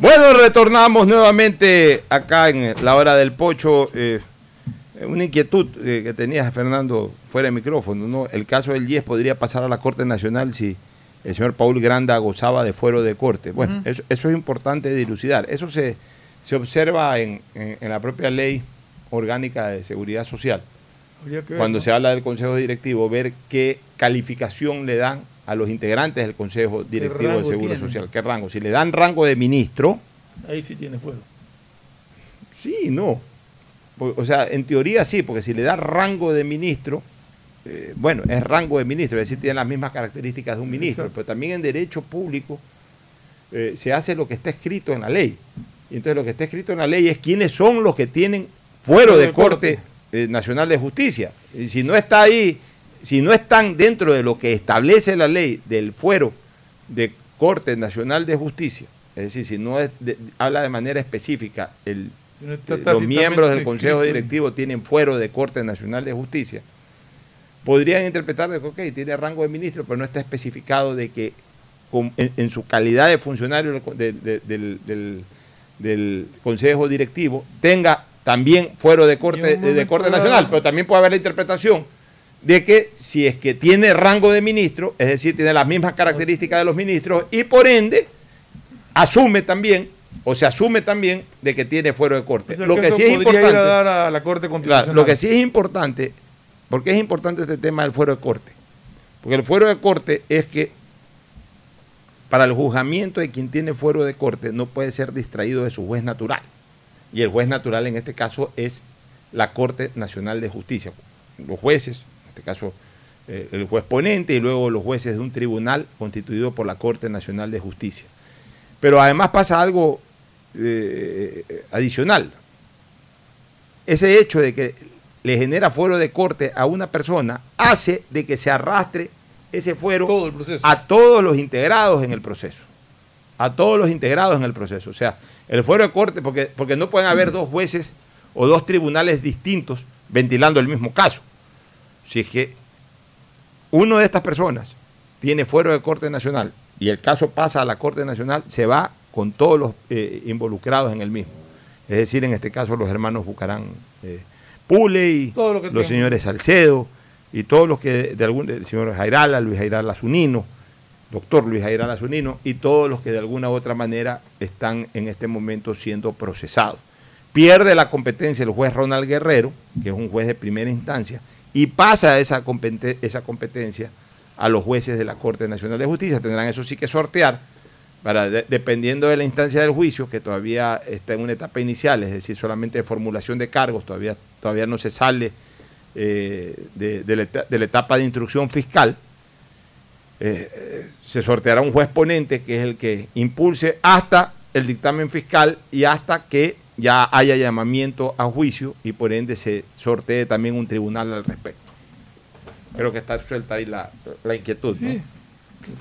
Bueno, retornamos nuevamente acá en la hora del pocho. eh, una inquietud eh, que tenía Fernando fuera de micrófono, ¿no? El caso del 10 podría pasar a la Corte Nacional si el señor Paul Granda gozaba de fuero de corte. Bueno, eso, eso es importante dilucidar. Eso se, se observa en, en- en la propia ley orgánica de seguridad social. Ver, Cuando ¿no? se habla del Consejo Directivo, ver qué calificación le dan a los integrantes del Consejo Directivo del Seguro tiene? Social. ¿Qué rango? Si le dan rango de ministro, Ahí sí tiene fuego. Sí, no. O sea, en teoría sí, porque si le da rango de ministro, eh, bueno, es rango de ministro, es decir, tiene las mismas características de un ministro, Exacto. pero también en derecho público eh, se hace lo que está escrito en la ley. Y entonces lo que está escrito en la ley es quiénes son los que tienen fuero de Corte eh, Nacional de Justicia. Y si no está ahí, si no están dentro de lo que establece la ley del fuero de Corte Nacional de Justicia, es decir, si no es de- habla de manera específica el Si no está eh, los miembros del Consejo. Directivo tienen fuero de Corte Nacional de Justicia, podrían interpretar de que, ok, tiene rango de ministro, pero no está especificado de que con- en, en su calidad de funcionario del, del- del- del- del Consejo Directivo tenga también fuero de Corte, de corte Nacional, pero también puede haber la interpretación de que si es que tiene rango de ministro, es decir, tiene las mismas características de los ministros y por ende asume también o se asume también de que tiene fuero de corte. O sea, lo que sí es podría ir a importante, dar a la Corte Claro, Constitucional. lo que sí es importante, porque es importante este tema del fuero de corte, porque el fuero de corte es que para el juzgamiento de quien tiene fuero de corte no puede ser distraído de su juez natural. Y el juez natural en este caso es la Corte Nacional de Justicia. Los jueces, este caso eh, el juez ponente y luego los jueces de un tribunal constituido por la Corte Nacional de Justicia. Pero además pasa algo eh, adicional. Ese hecho de que le genera fuero de corte a una persona hace de que se arrastre ese fuero a todos los integrados en el proceso. A todos los integrados en el proceso. O sea, el fuero de corte, porque, porque no pueden haber dos jueces o dos tribunales distintos ventilando el mismo caso. Si es que uno de estas personas tiene fuero de corte nacional y el caso pasa a la corte nacional, se va con todos los eh, involucrados en el mismo. Es decir, en este caso los hermanos Bucarán eh, Pule y Todo lo que los señores Salcedo y todos los que de algún el señor Jairala, Luis Jairala Zunino, doctor Luis Jairala Zunino y todos los que de alguna u otra manera están en este momento siendo procesados. Pierde la competencia el juez Ronald Guerrero, que es un juez de primera instancia, y pasa esa, compete- esa competencia a los jueces de la Corte Nacional de Justicia. Tendrán eso sí que sortear, para, de- dependiendo de la instancia del juicio, que todavía está en una etapa inicial, es decir, solamente de formulación de cargos, todavía, todavía no se sale eh, de la etapa de instrucción fiscal. Eh, eh, se sorteará un juez ponente que es el que impulse hasta el dictamen fiscal y hasta que ya haya llamamiento a juicio y por ende se sortee también un tribunal al respecto. Creo que está suelta ahí la, la inquietud. ¿no? Sí,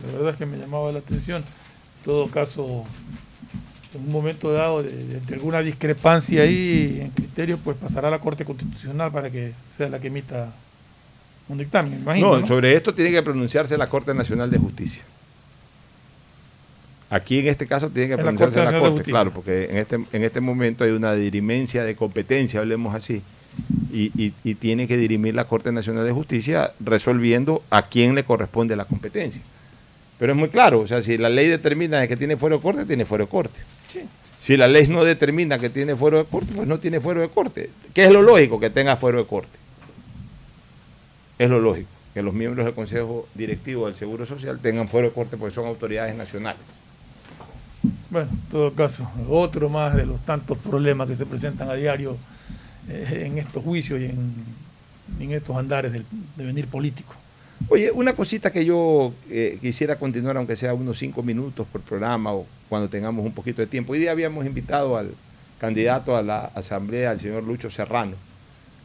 la verdad es que me llamaba la atención. En todo caso, en un momento dado de, alguna discrepancia ahí en criterios, pues pasará a la Corte Constitucional para que sea la que emita un dictamen, me imagino. No, ¿no? sobre esto tiene que pronunciarse la Corte Nacional de Justicia. Aquí en este caso tiene que la pronunciarse Corte la Corte, claro, porque en este, en este momento hay una dirimencia de competencia, hablemos así, y, y- y tiene que dirimir la Corte Nacional de Justicia resolviendo a quién le corresponde la competencia. Pero es muy claro, o sea, si la ley determina de que tiene fuero de corte, tiene fuero de corte. Si la ley no determina que tiene fuero de corte, pues no tiene fuero de corte. ¿Qué es lo lógico? Que tenga fuero de corte. Es lo lógico, que los miembros del Consejo Directivo del Seguro Social tengan fuero de corte porque son autoridades nacionales. Bueno, en todo caso, otro más de los tantos problemas que se presentan a diario eh, en estos juicios y en, estos andares del devenir político. Oye, una cosita que yo eh, quisiera continuar, aunque sea unos cinco minutos por programa o cuando tengamos un poquito de tiempo. Hoy día habíamos invitado al candidato a la asamblea, al señor Lucho Serrano,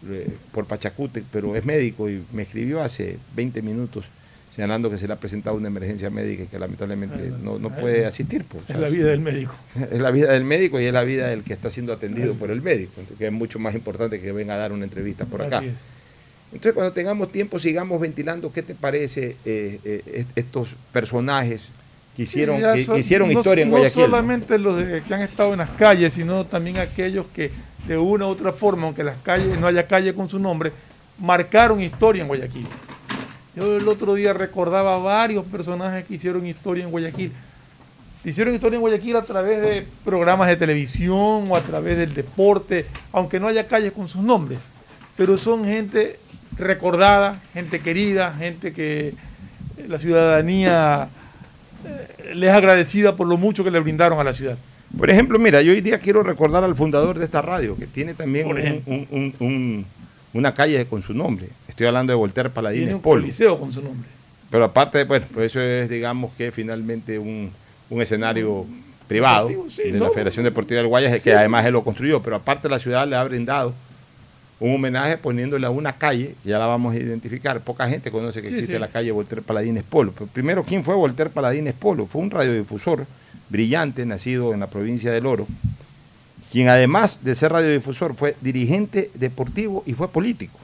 eh, por Pachacútec, pero es médico y me escribió hace 20 minutos señalando que se le ha presentado una emergencia médica y que lamentablemente no, no puede asistir. pues, Es la vida del médico. Es la vida del médico y es la vida del que está siendo atendido por el médico, entonces, que es mucho más importante que venga a dar una entrevista por acá. Es. Entonces, cuando tengamos tiempo, sigamos ventilando qué te parece eh, eh, est- estos personajes que hicieron, Sí, que hicieron no- historia en no Guayaquil. ¿no? solamente los de- que han estado en las calles, sino también aquellos que de una u otra forma, aunque las calles no haya calle con su nombre, marcaron historia en Guayaquil. Yo el otro día recordaba varios personajes que hicieron historia en Guayaquil. Hicieron historia en Guayaquil a través de programas de televisión o a través del deporte, aunque no haya calles con sus nombres. Pero son gente recordada, gente querida, gente que la ciudadanía eh, les es agradecida por lo mucho que le brindaron a la ciudad. Por ejemplo, mira, yo hoy día quiero recordar al fundador de esta radio, que tiene también Por un- ejemplo. un- un- un- una calle con su nombre. Estoy hablando de Voltaire Tiene Paladines un Polo. coliseo con su nombre. Pero aparte, bueno, pues eso es, digamos que finalmente un, un escenario privado sí, de ¿no? la Federación Deportiva del Guayas, Sí. que además él lo construyó. Pero aparte la ciudad le ha brindado un homenaje poniéndole a una calle, ya la vamos a identificar. Poca gente conoce que Sí, existe la calle Voltaire Paladines Polo. Pero primero, ¿quién fue Voltaire Paladines Polo? Fue un radiodifusor brillante, nacido en la provincia del Oro, quien además de ser radiodifusor fue dirigente deportivo y fue político.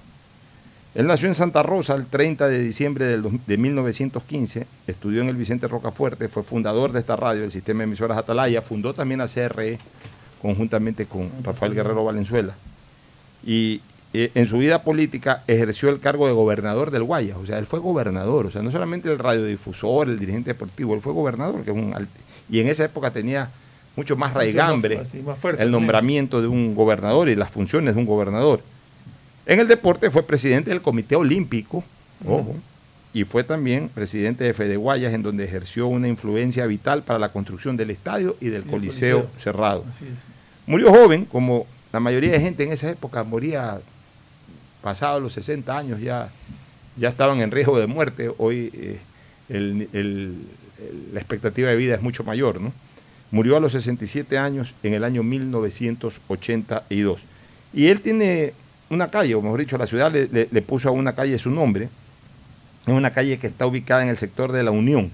Él nació en Santa Rosa el 30 de diciembre del de 1915, estudió en el Vicente Rocafuerte, fue fundador de esta radio, el sistema de emisoras Atalaya, fundó también la CRE conjuntamente con Rafael Guerrero Valenzuela. Y eh, en su vida política ejerció el cargo de gobernador del Guayas, o sea, él fue gobernador, o sea, no solamente el radiodifusor, el dirigente deportivo, él fue gobernador, que es un y en esa época tenía mucho más Mucho raigambre más- sí, más fuerza el nombramiento de un gobernador y las funciones de un gobernador. En el deporte fue presidente del Comité Olímpico, ojo, y fue también presidente de Fede Guayas, en donde ejerció una influencia vital para la construcción del estadio y del Coliseo, Coliseo. cerrado. Así es. Murió joven, como la mayoría de gente en esa época moría pasados los 60 años, ya, ya estaban en riesgo de muerte. Hoy eh, el- el- el- la expectativa de vida es mucho mayor. ¿no? Murió a los 67 años en el año 1982. Y él tiene una calle, o mejor dicho, la ciudad le, le- le puso a una calle su nombre. Es una calle que está ubicada en el sector de la Unión,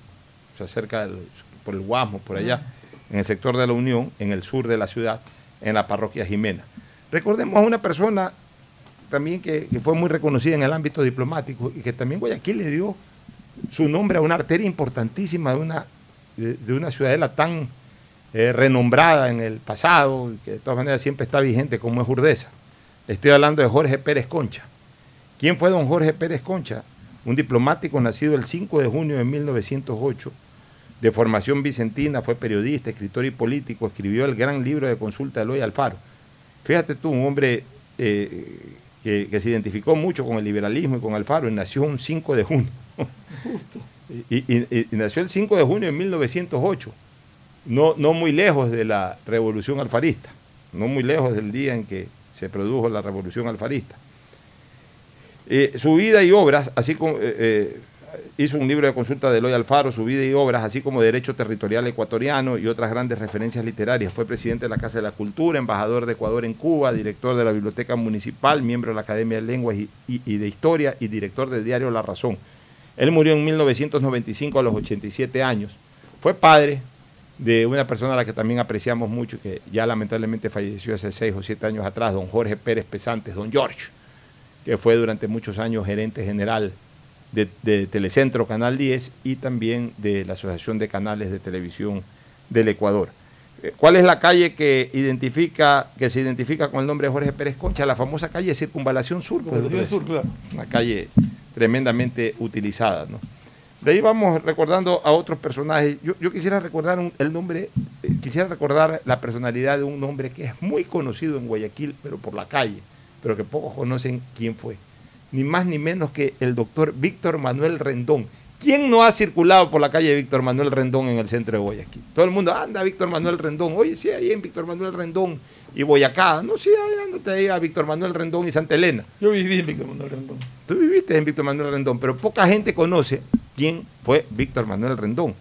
o sea, cerca del, por el Guasmo, por allá, en el sector de la Unión, en el sur de la ciudad, en la parroquia Jimena. Recordemos a una persona también que, que fue muy reconocida en el ámbito diplomático y que también Guayaquil le dio su nombre a una arteria importantísima de una, de, de una ciudadela tan eh, renombrada en el pasado, y que de todas maneras siempre está vigente como es Urdesa. Estoy hablando de Jorge Pérez Concha. ¿Quién fue don Jorge Pérez Concha? Un diplomático nacido el 5 de junio de 1908, de formación vicentina, fue periodista, escritor y político, escribió el gran libro de consulta de Eloy Alfaro. Fíjate tú, un hombre eh, que, que se identificó mucho con el liberalismo y con Alfaro y nació un 5 de junio. [laughs] Y, y- y- y nació el 5 de junio de 1908, no, no muy lejos de la revolución alfarista, no muy lejos del día en que se produjo la revolución alfarista. Eh, su vida y obras, así como eh, eh, hizo un libro de consulta de Eloy Alfaro, su vida y obras, así como Derecho Territorial Ecuatoriano y otras grandes referencias literarias. Fue presidente de la Casa de la Cultura, embajador de Ecuador en Cuba, director de la Biblioteca Municipal, miembro de la Academia de Lenguas y, y- de Historia y director del diario La Razón. Él murió en 1995 a los 87 años. Fue padre de una persona a la que también apreciamos mucho, que ya lamentablemente falleció hace seis o siete años atrás, don Jorge Pérez Pesantes, don George, que fue durante muchos años gerente general de, de Telecentro Canal 10 y también de la Asociación de Canales de Televisión del Ecuador. Eh, ¿Cuál es la calle que identifica, que se identifica con el nombre de Jorge Pérez Concha? La famosa calle Circunvalación Sur. pues, Circunvalación Sur, claro. Una calle tremendamente utilizada, ¿no? De ahí vamos recordando a otros personajes. Yo, yo quisiera recordar el nombre, eh, quisiera recordar la personalidad de un hombre que es muy conocido en Guayaquil, pero por la calle, pero que pocos conocen quién fue. Ni más ni menos que el doctor Víctor Manuel Rendón. ¿Quién no ha circulado por la calle Víctor Manuel Rendón en el centro de Guayaquil? Todo el mundo, anda Víctor Manuel Rendón. Oye, sí, ahí en Víctor Manuel Rendón y Boyacá. No, sí, ahí ándate ahí a Víctor Manuel Rendón y Santa Elena. Yo viví en Víctor Manuel Rendón. Tú viviste en Víctor Manuel Rendón, pero poca gente conoce quién fue Víctor Manuel Rendón.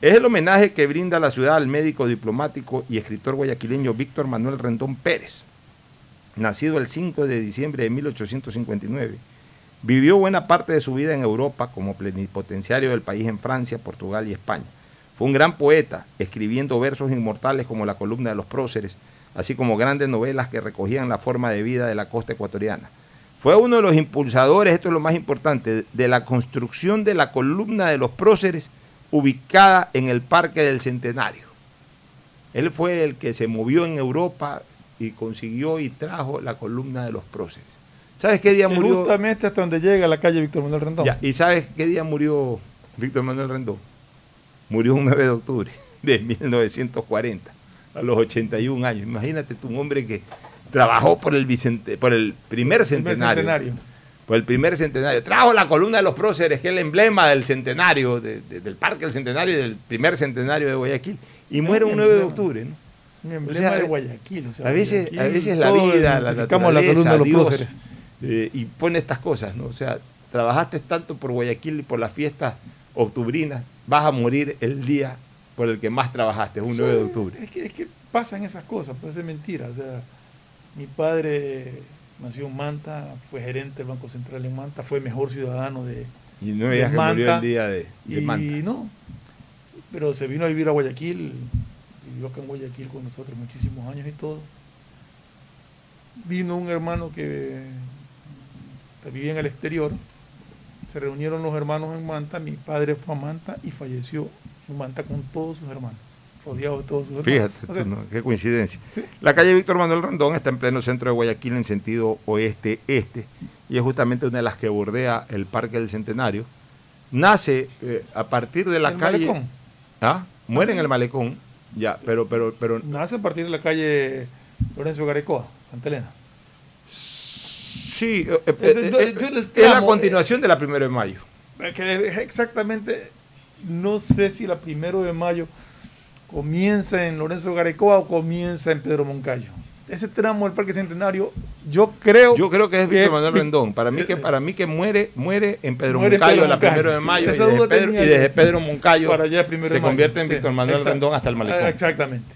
Es el homenaje que brinda la ciudad al médico diplomático y escritor guayaquileño Víctor Manuel Rendón Pérez. Nacido el 5 de diciembre de 1859, vivió buena parte de su vida en Europa como plenipotenciario del país en Francia, Portugal y España. Fue un gran poeta, escribiendo versos inmortales como la columna de los próceres, así como grandes novelas que recogían la forma de vida de la costa ecuatoriana. Fue uno de los impulsadores, esto es lo más importante, de la construcción de la columna de los próceres ubicada en el Parque del Centenario. Él fue el que se movió en Europa y consiguió y trajo la columna de los próceres. ¿Sabes qué día Y murió? Justamente hasta donde llega la calle Víctor Manuel Rendón. Ya, ¿Y sabes qué día murió Víctor Manuel Rendón? Murió un 9 de octubre de 1940, a los 81 años. Imagínate tú, un hombre que trabajó por el, Vicente, por el primer centenario. centenario. Por el primer centenario. Trajo la columna de los próceres, que es el emblema del centenario, de- de- del Parque del Centenario y del primer centenario de Guayaquil. Y muere un 9 de octubre, ¿no? Un emblema O sea, de Guayaquil. o sea, a veces, a Guayaquil, veces la vida, la identificamos la naturaleza, columna de los Dios, próceres. eh, y pone estas cosas, ¿no? O sea, trabajaste tanto por Guayaquil y por las fiestas octubrinas, vas a morir el día por el que más trabajaste, un 9 de octubre. Es que, es que pasan esas cosas, parece mentira. O sea, mi padre nació en Manta, fue gerente del Banco Central en Manta, fue mejor ciudadano de, Y no de digas que murió Manta, el día de, de y Manta. no, pero se vino a vivir a Guayaquil, vivió acá en Guayaquil con nosotros muchísimos años y todo. vino un hermano que vivía en el exterior, se reunieron los hermanos en Manta, mi padre fue a Manta y falleció en Manta con todos sus hermanos, rodeado de todos sus hermanos. Fíjate, O sea, tú, ¿no? qué coincidencia. La calle Víctor Manuel Rondón está en pleno centro de Guayaquil en sentido oeste-este y es justamente una de las que bordea el Parque del Centenario. Nace eh, a partir de la ¿El calle... malecón? ¿Ah? Muere en el malecón, ya, pero, pero, pero Nace a partir de la calle Lorenzo Garecoa, Santa Elena. Sí, eh, eh, es la continuación de la primera de mayo. Que es exactamente, no sé si la primero de mayo comienza en Lorenzo Garecoa o comienza en Pedro Moncayo. Ese tramo del Parque Centenario, yo creo. Yo creo que es Víctor Manuel Rendón. Para mí que [laughs] para mí que muere muere en Pedro Muere Moncayo Pedro la Moncayo, primero de sí. mayo y Esa desde, Pedro, y desde Pedro Moncayo Para allá primero se de mayo. convierte en Sí, Víctor Manuel. Rendón hasta el malecón. Ah, Exactamente.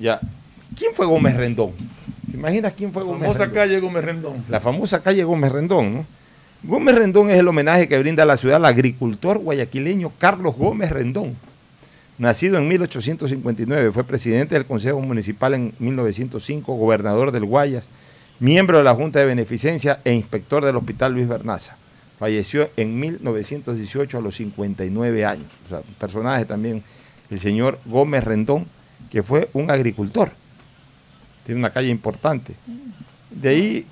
Ya. ¿Quién fue Gómez Rendón? ¿Te imaginas quién fue Gómez Famosa Rendón? calle Gómez Rendón. La famosa calle Gómez Rendón, ¿no? Gómez Rendón es el homenaje que brinda a la ciudad al agricultor guayaquileño Carlos Gómez Rendón. Nacido en 1859, fue presidente del Consejo Municipal en 1905, gobernador del Guayas, miembro de la Junta de Beneficencia e inspector del Hospital Luis Bernaza. Falleció en 1918 a los 59 años. O sea, personaje también, el señor Gómez Rendón, que fue un agricultor. Tiene una calle importante. De ahí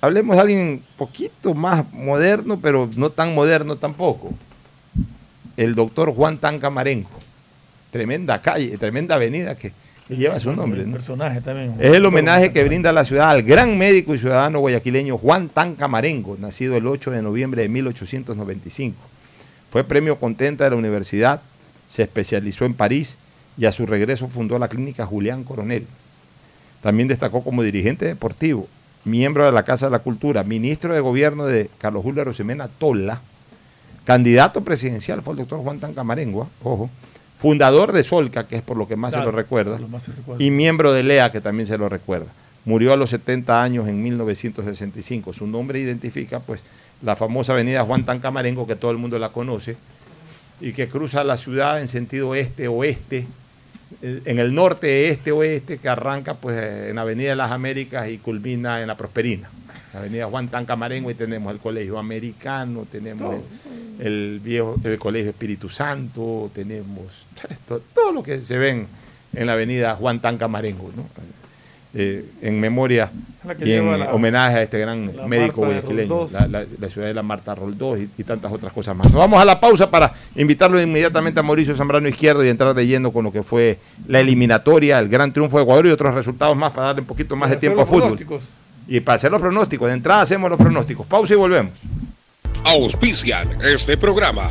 hablemos de alguien un poquito más moderno, pero no tan moderno tampoco. El doctor Juan Tanca Marengo. Tremenda calle, tremenda avenida que, que lleva su nombre. ¿no? personaje también. Es el homenaje que brinda la ciudad al gran médico y ciudadano guayaquileño Juan Tanca Marengo, nacido el 8 de noviembre de 1895. Fue premio contenta de la universidad, se especializó en París y a su regreso fundó la clínica Julián Coronel. También destacó como dirigente deportivo, miembro de la Casa de la Cultura, ministro de gobierno de Carlos Julio Rosemena Tola, candidato presidencial fue el doctor Juan Tanca Marengo, ¿ah? ojo, fundador de Solca, que es por lo que más se lo recuerda, por lo más se recuerda. y miembro de LEA, que también se lo recuerda. Murió a los 70 años en 1965. Su nombre identifica pues la famosa avenida Juan Tancamarengo, que todo el mundo la conoce, y que cruza la ciudad en sentido este-oeste, en el norte, este-oeste, que arranca pues en la Avenida de las Américas y culmina en la Prosperina. La Avenida Juan Tancamarengo y tenemos el Colegio Americano, tenemos el, el viejo el Colegio Espíritu Santo, tenemos [laughs] esto- todo lo que se ven en la Avenida Juan Tancamarengo, ¿no? Eh, en memoria y en la- homenaje a este gran médico guayaquileño, la, la- la ciudad de la Marta Roldós y, y tantas otras cosas más. Nos vamos a la pausa para invitarlo inmediatamente a Mauricio Zambrano Izquierdo y entrar de lleno con lo que fue la eliminatoria, el gran triunfo de Ecuador y otros resultados más para darle un poquito más de tiempo a fútbol. Y para hacer los pronósticos, de entrada hacemos los pronósticos. Pausa y volvemos. Auspician este programa.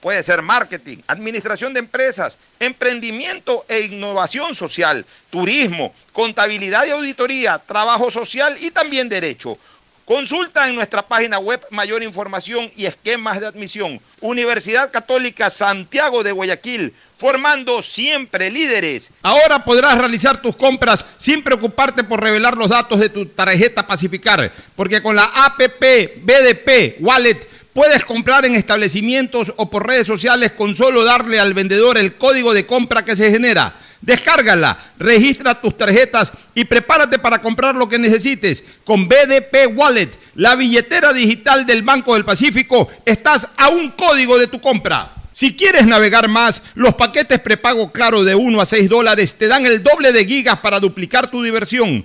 Puede ser marketing, administración de empresas, emprendimiento e innovación social, turismo, contabilidad y auditoría, trabajo social y también derecho. Consulta en nuestra página web mayor información y esquemas de admisión. Universidad Católica Santiago de Guayaquil, formando siempre líderes. Ahora podrás realizar tus compras sin preocuparte por revelar los datos de tu tarjeta Pacificar, porque con la APP BDP Wallet puedes comprar en establecimientos o por redes sociales con solo darle al vendedor el código de compra que se genera. Descárgala, registra tus tarjetas y prepárate para comprar lo que necesites. Con BDP Wallet, la billetera digital del Banco del Pacífico, estás a un código de tu compra. Si quieres navegar más, los paquetes prepago Claro de 1 a 6 dólares te dan el doble de gigas para duplicar tu diversión.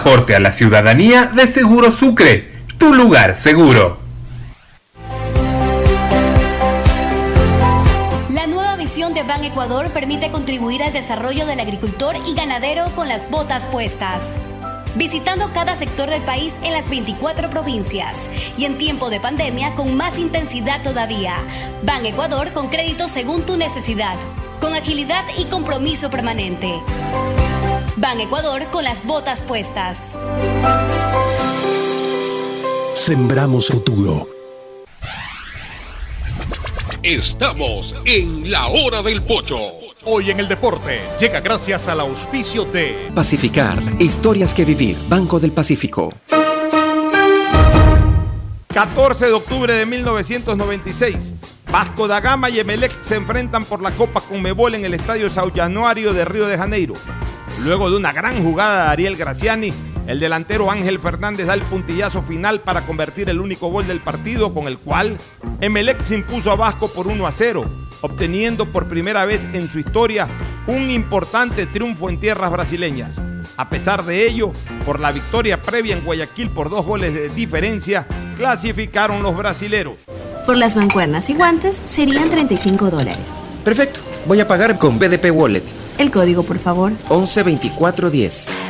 aporte a la ciudadanía de Seguro Sucre, tu lugar seguro. La nueva visión de Ban Ecuador permite contribuir al desarrollo del agricultor y ganadero con las botas puestas. Visitando cada sector del país en las 24 provincias y en tiempo de pandemia con más intensidad todavía. Ban Ecuador con crédito según tu necesidad, con agilidad y compromiso permanente. Ban Ecuador con las botas puestas. Sembramos futuro. Estamos en la hora del pocho. Hoy en el deporte llega gracias al auspicio de Pacificar, historias que vivir, Banco del Pacífico. 14 de octubre de 1996. Vasco da Gama y Emelec se enfrentan por la Copa Conmebol en el Estadio Sao Januario de Río de Janeiro. Luego de una gran jugada de Ariel Graciani, el delantero Ángel Fernández da el puntillazo final para convertir el único gol del partido con el cual Emelec se impuso a Vasco por 1 a 0, obteniendo por primera vez en su historia un importante triunfo en tierras brasileñas. A pesar de ello, por la victoria previa en Guayaquil por dos goles de diferencia, clasificaron los brasileros. Por las mancuernas y guantes serían 35 dólares. Perfecto, voy a pagar con BDP Wallet. El código, por favor. 112410.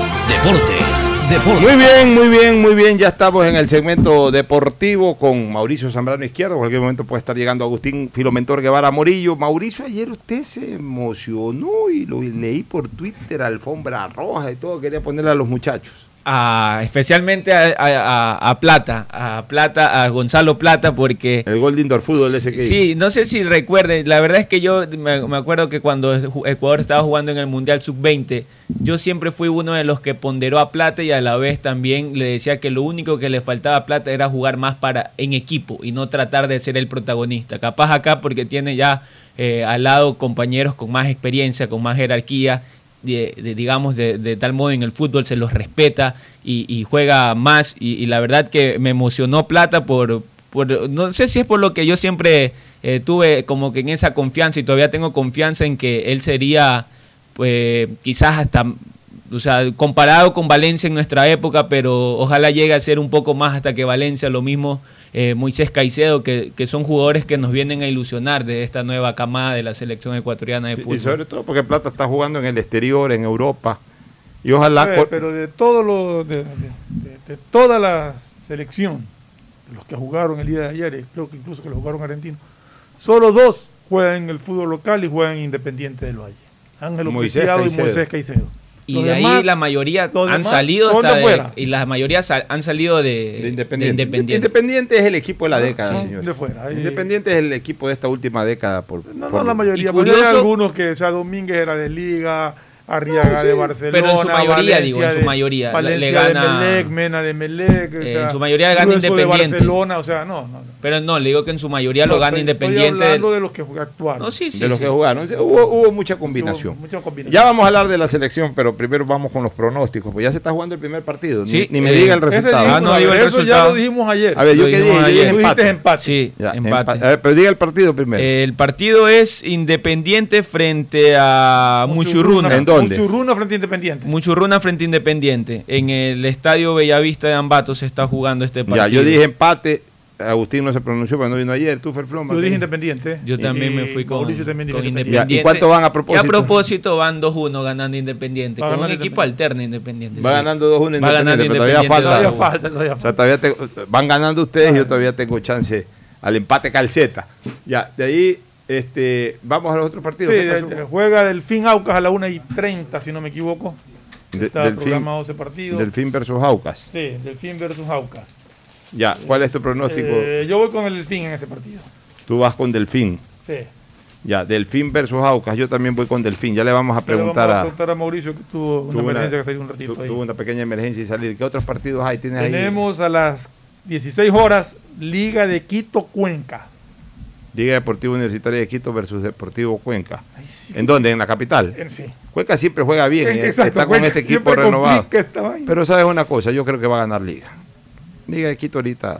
Deportes, Deportes. Muy bien, muy bien, muy bien. Ya estamos en el segmento deportivo con Mauricio Zambrano Izquierdo. En cualquier momento puede estar llegando Agustín Filomentor Guevara Morillo. Mauricio, ayer usted se emocionó y lo leí por Twitter, alfombra roja y todo. Quería ponerle a los muchachos. A- especialmente a, a- a- a Plata, a Plata, a Gonzalo Plata, porque... El gol de Indoor Fútbol ese que Sí, no sé si recuerden, la verdad es que yo me, me acuerdo que cuando Ecuador estaba jugando en el Mundial Sub-20, yo siempre fui uno de los que ponderó a Plata y a la vez también le decía que lo único que le faltaba a Plata era jugar más para en equipo y no tratar de ser el protagonista. Capaz acá porque tiene ya eh, al lado compañeros con más experiencia, con más jerarquía de- de, digamos, de, tal modo en el fútbol se los respeta y, juega más. Y, la verdad que me emocionó Plata por, por- no sé si es por lo que yo siempre eh, tuve como que en esa confianza y todavía tengo confianza en que él sería, pues, quizás hasta, o sea, comparado con Valencia en nuestra época, pero ojalá llegue a ser un poco más hasta que Valencia, lo mismo eh, Moisés Caicedo, que, que son jugadores que nos vienen a ilusionar de esta nueva camada de la selección ecuatoriana de fútbol. Y sobre todo porque Plata está jugando en el exterior, en Europa. Y ojalá. Eh, pero de todo lo de, de- de- de toda la selección, de los que jugaron el día de ayer, y creo que incluso que lo jugaron argentinos, solo dos juegan en el fútbol local y juegan en Independiente del Valle. Ángelo Moisés Preciado y. Moisés Caicedo. Y Los de ahí la mayoría han salido son hasta de y la mayoría sal- han salido de, de Independiente. Independiente. Independiente es el equipo de la Ah, década, son señor. de fuera. Ahí- Independiente es el equipo de esta última década. Por, No, por- no la mayoría, Y pues hay curioso- algunos que, o sea, Domínguez era de Liga, Arriaga sí, de Barcelona, pero en su mayoría, Valencia digo, en su de- mayoría, le- Valencia le gana- de Melec, Mena de Melec, o Eh, sea, en su mayoría le gana de Independiente. Barcelona, o sea, no, no. no. Pero no, le digo que en su mayoría No, lo gana estoy- Independiente. Estoy hablando de los que actuaron. No, sí, sí, de los que jugaron. Hubo, hubo mucha combinación. mucha combinación. Ya vamos a hablar de la selección, pero primero vamos con los pronósticos. Pues ya se está jugando el primer partido. Ni- Sí, ni, me eh, diga el Ese resultado. dijimos, Ah, no a digo ver, el eso ya lo dijimos ayer. A ver, yo Lo qué dije, empate. empate. Sí, Ya, empate. empa- a ver, pero diga el partido primero. El partido es Independiente frente a Muchurruna. ¿En dónde? Muchurruna frente a Independiente. Muchurruna frente a Independiente. En el Estadio Bellavista de Ambato se está jugando este partido. ya, yo dije empate. Agustín no se pronunció cuando vino ayer. Tú, Ferfloma. Yo dije Independiente. Yo también Y me fui con, Mauricio también dijo con Independiente. Independiente. Ya, ¿y cuánto van a propósito? Y a propósito van 2-1 ganando Independiente. Va con un equipo alterno Independiente. Va sí. ganando 2-1 Va ganando Independiente, pero todavía Independiente falta. 2-1. Todavía falta, todavía O falta. sea, todavía te- van ganando ustedes y yo todavía tengo chance al empate calceta. Ya, de ahí este, vamos a los otros Sí, partidos. De- juega Delfín Aucas a la 1 y 30, si no me equivoco. De- Está Delfín- programado ese partido. Delfín versus Aucas. Sí, Delfín versus Aucas. Ya, ¿cuál es tu pronóstico? Eh, yo voy con el Delfín en ese partido. Tú vas con Delfín. Sí. Ya, Delfín versus Aucas. Yo también voy con Delfín. Ya le vamos a Pero vamos preguntar a a. preguntar a Mauricio que tuvo una tuvo una- emergencia que salió un ratito tu- ahí. Tuvo una pequeña emergencia y salir. ¿Qué otros partidos hay? ¿Tienes ahí? Tenemos a las 16 horas Liga de Quito Cuenca. Liga Deportiva Universitaria de Quito versus Deportivo Cuenca. ¿En dónde? En la capital. En sí. Cuenca siempre juega bien, Es- eh, exacto, está con Cuenca este equipo renovado. Pero sabes una cosa, yo creo que va a ganar Liga. Liga de Quito ahorita.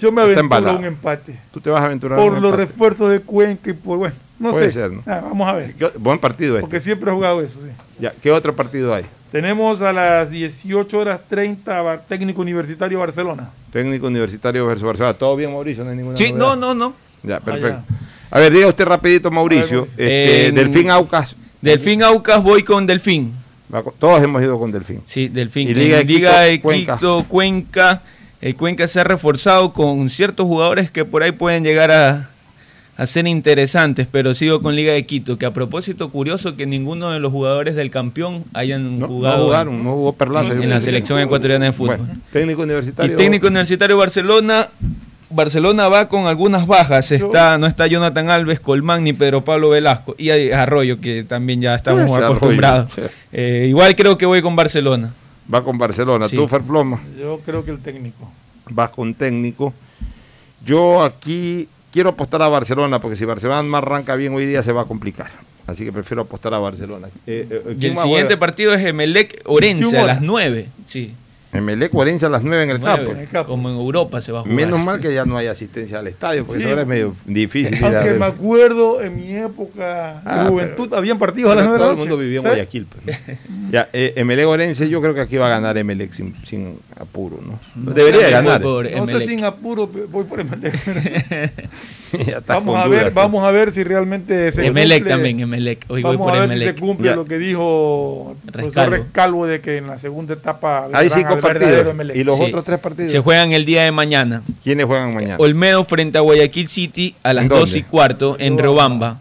Yo me aventuro a un empate. Tú te vas a aventurar a Por un los empate. refuerzos de Cuenca y por, bueno, no Puede sé. ser, ¿no? Ah, vamos a ver. ¿Qué- Buen partido este. Porque siempre he jugado eso, sí. Ya, ¿Qué otro partido hay? Tenemos a las 18 horas 30 Bar- técnico universitario Barcelona. Técnico Universitario versus Barcelona. ¿Todo bien, Mauricio? No hay ninguna Sí, novedad? no, no, no. Ya, perfecto. A ver, diga usted rapidito, Mauricio. Este, En- Delfín Aucas. Delfín Aucas voy con Delfín. Todos hemos ido con Delfín. Sí, Delfín. Y Liga de Liga Quito, de Cuenca. Quito, Cuenca. El Cuenca se ha reforzado con ciertos jugadores que por ahí pueden llegar a, a ser interesantes, pero sigo con Liga de Quito, que a propósito curioso que ninguno de los jugadores del campeón hayan jugado no jugaron, no jugó Perlaza. en la selección ecuatoriana de fútbol. Bueno, técnico universitario. Y técnico universitario Barcelona, Barcelona va con algunas bajas. Está, no está Jonathan Alves, Colmán ni Pedro Pablo Velasco. Y hay Arroyo, que también ya estamos acostumbrados. sí. Eh, igual creo que voy con Barcelona. Va con Barcelona. Sí. Tú, Ferfloma. Yo creo que el técnico. Vas con técnico. Yo aquí quiero apostar a Barcelona, porque si Barcelona no arranca bien hoy día se va a complicar. Así que prefiero apostar a Barcelona. Eh, eh, Y ¿quién el siguiente juega? partido es Emelec Orense 21 a las horas. 9. Sí. Emelec Orense a las 9 en el Nueve, campo. Como en Europa se va a jugar. Menos mal que ya no hay asistencia al estadio, porque Sí. eso ahora es medio difícil. Aunque me acuerdo en mi época Ah, de juventud, habían partidos a las Pero 9 de todo la el noche. mundo vivía en ¿sabes? Guayaquil. pues, ¿no? [laughs] ya, eh, Emelec Orense, yo creo que aquí va a ganar Emelec sin, sin apuro, ¿no? No Debería de ganar. voy. No sé sin apuro, voy por Emelec. [laughs] Vamos a ver, vamos a ver si realmente se Emelec cumple- también, Emelec. Hoy voy vamos por a ver Emelec. si se cumple Ya. lo que dijo el profesor Rescalvo. Rescalvo de que en la segunda etapa Hay vendrán partidos. ¿Y los Sí. otros tres partidos? Se juegan el día de mañana. ¿Quiénes juegan mañana? Olmedo frente a Guayaquil City a las ¿En 2 dónde? y cuarto en Riobamba.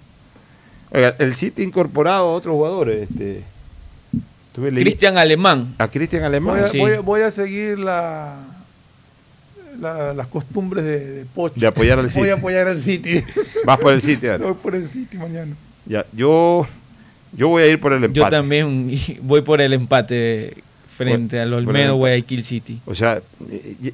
Oiga, el City incorporado a otros jugadores. Este, Cristian Alemán. A Cristian Alemán. Voy a, Sí. voy a- voy a seguir la, la- las costumbres de, de Pocho. De apoyar al Voy City. a apoyar al City. Vas por el City [laughs] ahora. Voy por el City mañana. Ya, yo, yo voy a ir por el empate. Yo también [laughs] voy por el empate frente al por el Olmedo empate. Guayaquil City. O sea,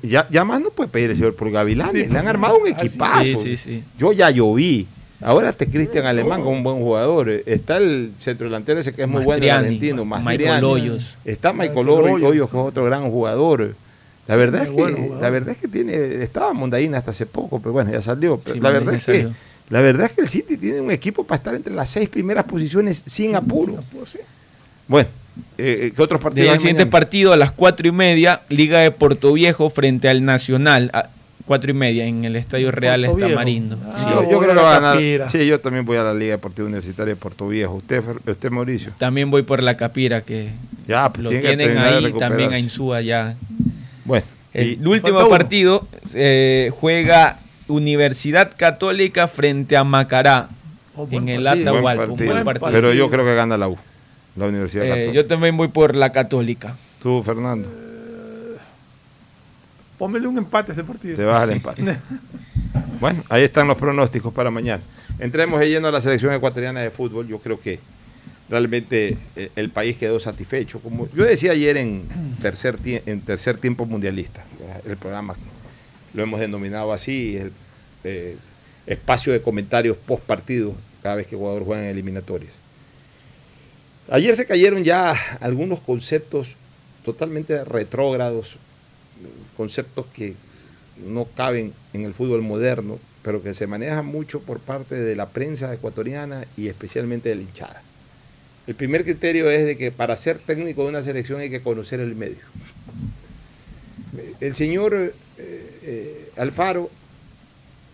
ya, ya más no puede pedir el señor por Gavilanes. Le han armado un equipazo. Sí, sí, sí. Yo ya lloví. Ahora este Cristian Alemán con un buen jugador. Está el centro delantero ese que es muy bueno, Mastriani, argentino, Michael. Hoyos. Está Michael Hoyos, que es otro gran jugador. La verdad, es que, bueno jugador. la verdad es que tiene, estaba Mondaína hasta hace poco, pero bueno, ya salió. Pero Sí, la, verdad es que, salió. la verdad es que el City tiene un equipo para estar entre las seis primeras posiciones sin apuro. Bueno, eh, ¿qué otros partidos? Hay siguiente mañana? partido a las 4 y media, Liga de Puerto Viejo frente al Nacional. A 4 y media en el Estadio Real Puerto Viejo. Tamarindo. Ah, Sí. yo, creo que va a ganar. Sí, yo también voy a la Liga Deportiva Universitaria de Puerto Viejo. Usted, Fer- usted Mauricio. También voy por la Capira, que Ya, pues, lo tienen ahí también a. Insúa ya. Bueno, El último partido eh, juega Universidad Católica frente a Macará Oh, en el Atahualpa. Pero yo creo que gana la U, la Universidad Eh, Católica. yo también voy por la Católica. Tú, Fernando, Póngale un empate a ese partido. te vas al empate. [laughs] bueno, ahí están los pronósticos para mañana. Entremos lleno a la selección ecuatoriana de fútbol. Yo creo que realmente eh, el país quedó satisfecho. Como yo decía ayer en tercer, en tercer tiempo mundialista, el programa lo hemos denominado así, el eh, espacio de comentarios post partido cada vez que Ecuador juega en eliminatorias. Ayer se cayeron ya algunos conceptos totalmente retrógrados, conceptos que no caben en el fútbol moderno, pero que se manejan mucho por parte de la prensa ecuatoriana y especialmente de la hinchada. El primer criterio es de que para ser técnico de una selección hay que conocer el medio. El señor eh, eh, Alfaro,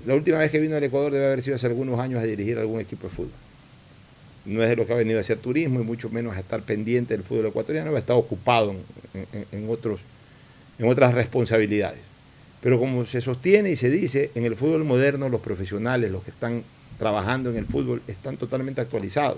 la última vez que vino al Ecuador debe haber sido hace algunos años a dirigir algún equipo de fútbol. No es de lo que ha venido a hacer turismo y mucho menos a estar pendiente del fútbol ecuatoriano, ha estado ocupado en otros, en otras responsabilidades. Pero como se sostiene y se dice, en el fútbol moderno los profesionales, los que están trabajando en el fútbol, están totalmente actualizados.